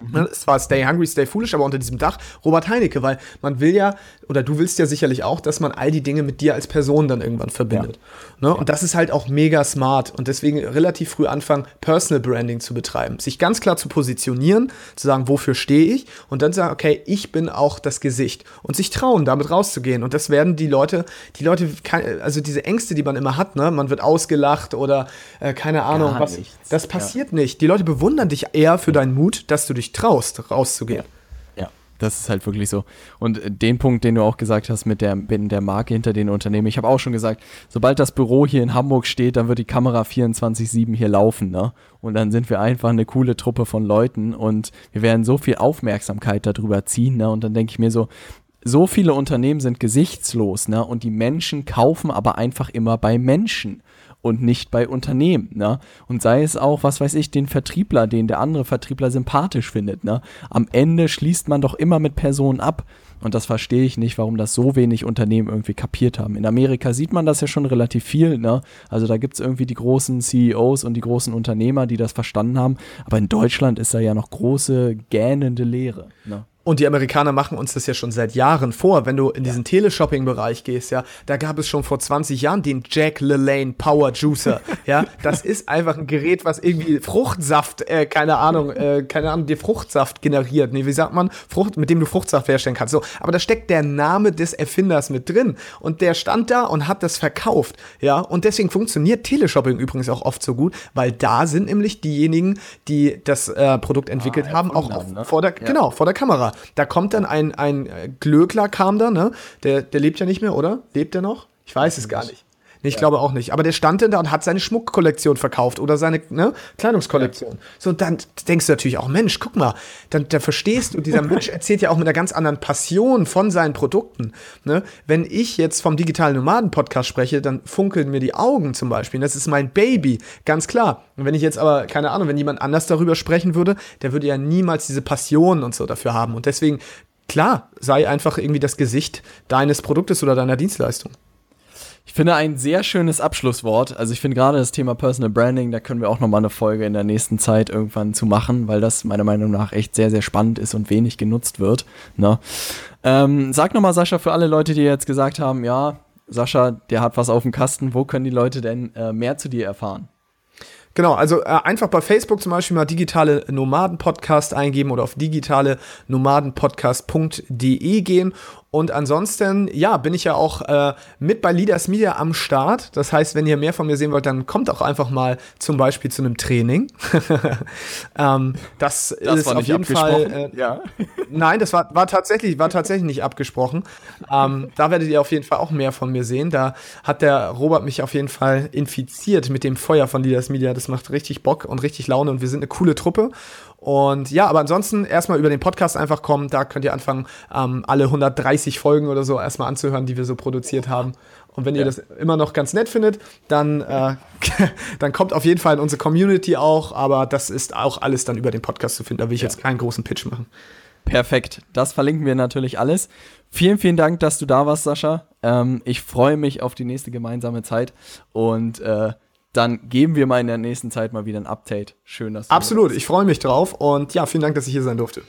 Mhm. Es war Stay Hungry, Stay Foolish, aber unter diesem Dach Robert Heinecke, weil man will ja, oder du willst ja sicherlich auch, dass man all die Dinge mit dir als Person dann irgendwann verbindet. Ja. Ne? Ja. Und das ist halt auch mega smart und deswegen relativ früh anfangen, Personal Branding zu betreiben. Sich ganz klar zu positionieren, zu sagen, wofür stehe ich und dann sagen, okay, ich bin auch das Gesicht und sich trauen, damit rauszugehen. Und das werden die Leute, die Leute, also diese Ängste, die man immer hat, ne? man wird ausgelacht oder äh, keine Ahnung, Gar was. Nichts. Das passiert ja. nicht. Die Leute bewundern dich eher für deinen Mut, dass du dich traust, rauszugehen. Das ist halt wirklich so. Und den Punkt, den du auch gesagt hast mit der, mit der Marke hinter den Unternehmen, ich habe auch schon gesagt, sobald das Büro hier in Hamburg steht, dann wird die Kamera 24-7 hier laufen, ne? Und dann sind wir einfach eine coole Truppe von Leuten und wir werden so viel Aufmerksamkeit darüber ziehen, ne? Und dann denke ich mir so, so viele Unternehmen sind gesichtslos, ne? Und die Menschen kaufen aber einfach immer bei Menschen und nicht bei Unternehmen. Ne? Und sei es auch, was weiß ich, den Vertriebler, den der andere Vertriebler sympathisch findet. Ne? Am Ende schließt man doch immer mit Personen ab. Und das verstehe ich nicht, warum das so wenig Unternehmen irgendwie kapiert haben. In Amerika sieht man das ja schon relativ viel. Ne? Also da gibt es irgendwie die großen CEOs und die großen Unternehmer, die das verstanden haben. Aber in Deutschland ist da ja noch große, gähnende Leere. Ne? Und die Amerikaner machen uns das ja schon seit Jahren vor. Wenn du in diesen ja. Teleshopping-Bereich gehst, ja, da gab es schon vor 20 Jahren den Jack LaLanne Power Juicer. ja, das ist einfach ein Gerät, was irgendwie Fruchtsaft, äh, keine Ahnung, äh, keine Ahnung, dir Fruchtsaft generiert. Nee, wie sagt man? Frucht, mit dem du Fruchtsaft herstellen kannst. So, aber da steckt der Name des Erfinders mit drin. Und der stand da und hat das verkauft. Ja, und deswegen funktioniert Teleshopping übrigens auch oft so gut, weil da sind nämlich diejenigen, die das äh, Produkt entwickelt ah, haben, auch auf, ne? vor der, ja. genau, vor der Kamera. Da kommt dann ein, ein Glöckler kam da, ne? Der, der lebt ja nicht mehr, oder? Lebt er noch? Ich weiß es gar nicht. Ich ja. glaube auch nicht. Aber der stand denn da und hat seine Schmuckkollektion verkauft oder seine ne, Kleidungskollektion. Ja. So, und dann denkst du natürlich auch, Mensch, guck mal, dann, dann verstehst du, dieser Mensch erzählt ja auch mit einer ganz anderen Passion von seinen Produkten. Ne? Wenn ich jetzt vom digitalen Nomaden-Podcast spreche, dann funkeln mir die Augen zum Beispiel. Das ist mein Baby, ganz klar. Und wenn ich jetzt aber, keine Ahnung, wenn jemand anders darüber sprechen würde, der würde ja niemals diese Passion und so dafür haben. Und deswegen, klar, sei einfach irgendwie das Gesicht deines Produktes oder deiner Dienstleistung. Ich finde ein sehr schönes Abschlusswort. Also ich finde gerade das Thema Personal Branding, da können wir auch noch mal eine Folge in der nächsten Zeit irgendwann zu machen, weil das meiner Meinung nach echt sehr, sehr spannend ist und wenig genutzt wird. Ne? Ähm, sag noch mal, Sascha, für alle Leute, die jetzt gesagt haben, ja, Sascha, der hat was auf dem Kasten, wo können die Leute denn äh, mehr zu dir erfahren? Genau, also äh, einfach bei Facebook zum Beispiel mal digitale Nomaden Podcast eingeben oder auf digitale Nomadenpodcast.de gehen und ansonsten, ja, bin ich ja auch äh, mit bei Leaders Media am Start. Das heißt, wenn ihr mehr von mir sehen wollt, dann kommt auch einfach mal zum Beispiel zu einem Training. ähm, das, das, ist auf jeden Fall. Äh, ja. Nein, das war, war, tatsächlich, war tatsächlich nicht abgesprochen. Ähm, da werdet ihr auf jeden Fall auch mehr von mir sehen. Da hat der Robert mich auf jeden Fall infiziert mit dem Feuer von Leaders Media. Das macht richtig Bock und richtig Laune und wir sind eine coole Truppe. Und ja, aber ansonsten erstmal über den Podcast einfach kommen. Da könnt ihr anfangen, ähm, alle 130 Folgen oder so erstmal anzuhören, die wir so produziert haben. Und wenn ihr das immer noch ganz nett findet, dann, äh, dann kommt auf jeden Fall in unsere Community auch. Aber das ist auch alles dann über den Podcast zu finden. Da will ich ja. jetzt keinen großen Pitch machen. Perfekt. Das verlinken wir natürlich alles. Vielen, vielen Dank, dass du da warst, Sascha. Ähm, ich freue mich auf die nächste gemeinsame Zeit und äh, dann geben wir mal in der nächsten Zeit mal wieder ein Update. Schön, dass du Absolut, ich freue mich drauf und ja, vielen Dank, dass ich hier sein durfte.